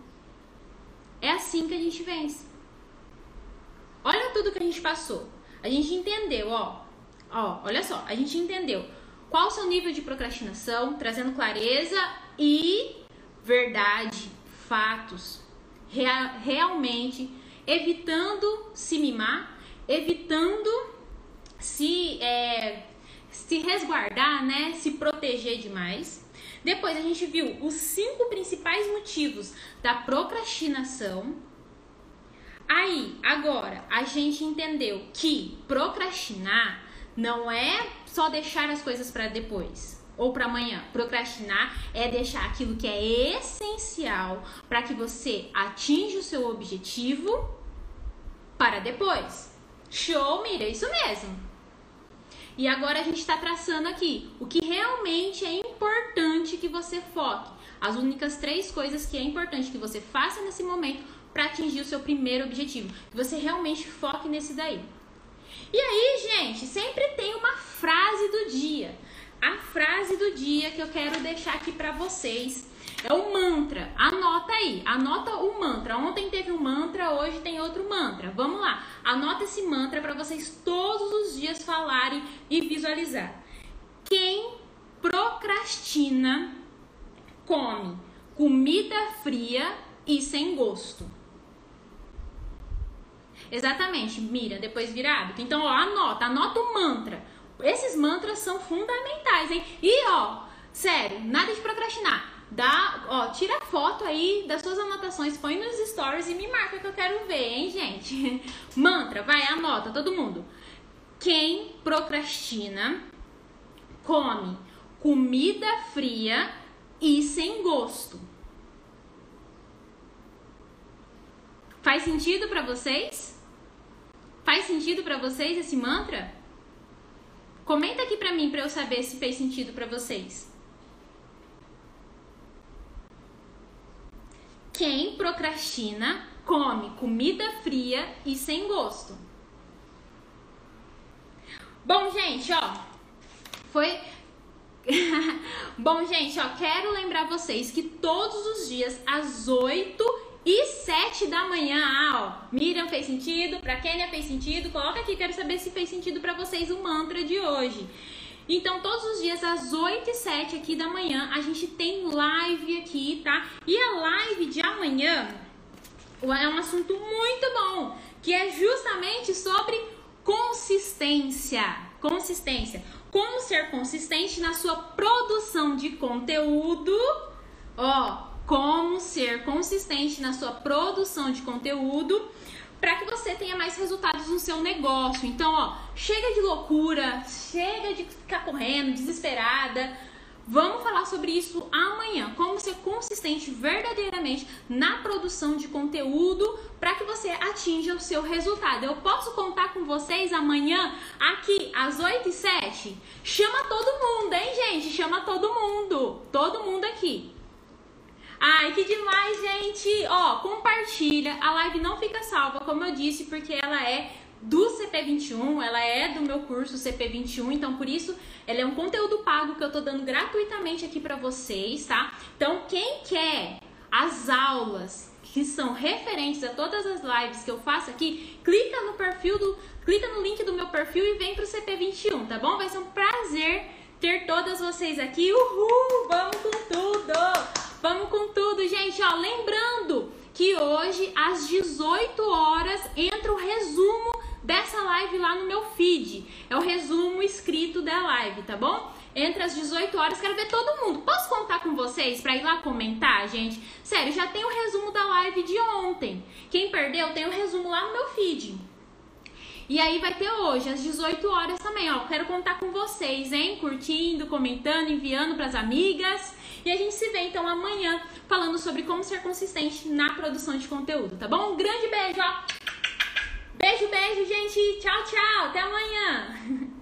É assim que a gente vence. Olha tudo que a gente passou. A gente entendeu, ó. Ó, olha só, a gente entendeu qual o seu nível de procrastinação, trazendo clareza e verdade, fatos, real, realmente evitando se mimar, evitando se é, se resguardar, né, se proteger demais. Depois a gente viu os cinco principais motivos da procrastinação. Aí, agora, a gente entendeu que procrastinar não é só deixar as coisas para depois ou para amanhã. Procrastinar é deixar aquilo que é essencial para que você atinja o seu objetivo para depois. Show, Mira, isso mesmo. E agora a gente está traçando aqui o que realmente é importante que você foque. As únicas três coisas que é importante que você faça nesse momento para atingir o seu primeiro objetivo. Que você realmente foque nesse daí. E aí, gente, sempre tem uma frase do dia a frase do dia que eu quero deixar aqui para vocês é o mantra. Anota aí, anota o mantra. Ontem teve um mantra, hoje tem outro mantra. Vamos lá, anota esse mantra para vocês todos os dias falarem e visualizar. Quem procrastina come comida fria e sem gosto. Exatamente, Mira, depois vira hábito. Então, ó, anota, anota o mantra. Esses mantras são fundamentais, hein? E ó, sério, nada de procrastinar. Dá, ó, tira foto aí das suas anotações, põe nos stories e me marca que eu quero ver, hein, gente? Mantra, vai, anota todo mundo. Quem procrastina come comida fria e sem gosto. Faz sentido para vocês? Faz sentido para vocês esse mantra? Comenta aqui pra mim pra eu saber se fez sentido pra vocês. Quem procrastina come comida fria e sem gosto. Bom, gente, ó, foi Bom, gente, ó, quero lembrar vocês que todos os dias às 8 e 7 da manhã, ó, Miriam fez sentido, pra Kênia fez sentido, coloca aqui, quero saber se fez sentido para vocês o mantra de hoje. Então, todos os dias, às 8 e 7 aqui da manhã, a gente tem live aqui, tá? E a live de amanhã é um assunto muito bom, que é justamente sobre consistência. Consistência. Como ser consistente na sua produção de conteúdo, ó, como ser consistente na sua produção de conteúdo para que você tenha mais resultados no seu negócio. Então, ó, chega de loucura, chega de ficar correndo, desesperada. Vamos falar sobre isso amanhã. Como ser consistente verdadeiramente na produção de conteúdo para que você atinja o seu resultado. Eu posso contar com vocês amanhã aqui às 8 e 7? Chama todo mundo, hein, gente? Chama todo mundo. Todo mundo aqui. Ai, que demais, gente! Ó, compartilha. A live não fica salva, como eu disse, porque ela é do CP21, ela é do meu curso CP21, então por isso ela é um conteúdo pago que eu tô dando gratuitamente aqui para vocês, tá? Então quem quer as aulas que são referentes a todas as lives que eu faço aqui, clica no perfil do, clica no link do meu perfil e vem pro CP21, tá bom? Vai ser um prazer ter todas vocês aqui. Uhul! Vamos com tudo! Vamos com tudo, gente. Ó, lembrando que hoje às 18 horas entra o resumo dessa live lá no meu feed. É o resumo escrito da live, tá bom? Entra às 18 horas, quero ver todo mundo. Posso contar com vocês para ir lá comentar, gente? Sério, já tem o resumo da live de ontem. Quem perdeu, tem o resumo lá no meu feed. E aí vai ter hoje, às 18 horas também, ó. Quero contar com vocês, hein? Curtindo, comentando, enviando para as amigas. E a gente se vê então amanhã falando sobre como ser consistente na produção de conteúdo, tá bom? Um grande beijo, ó. Beijo, beijo, gente. Tchau, tchau. Até amanhã.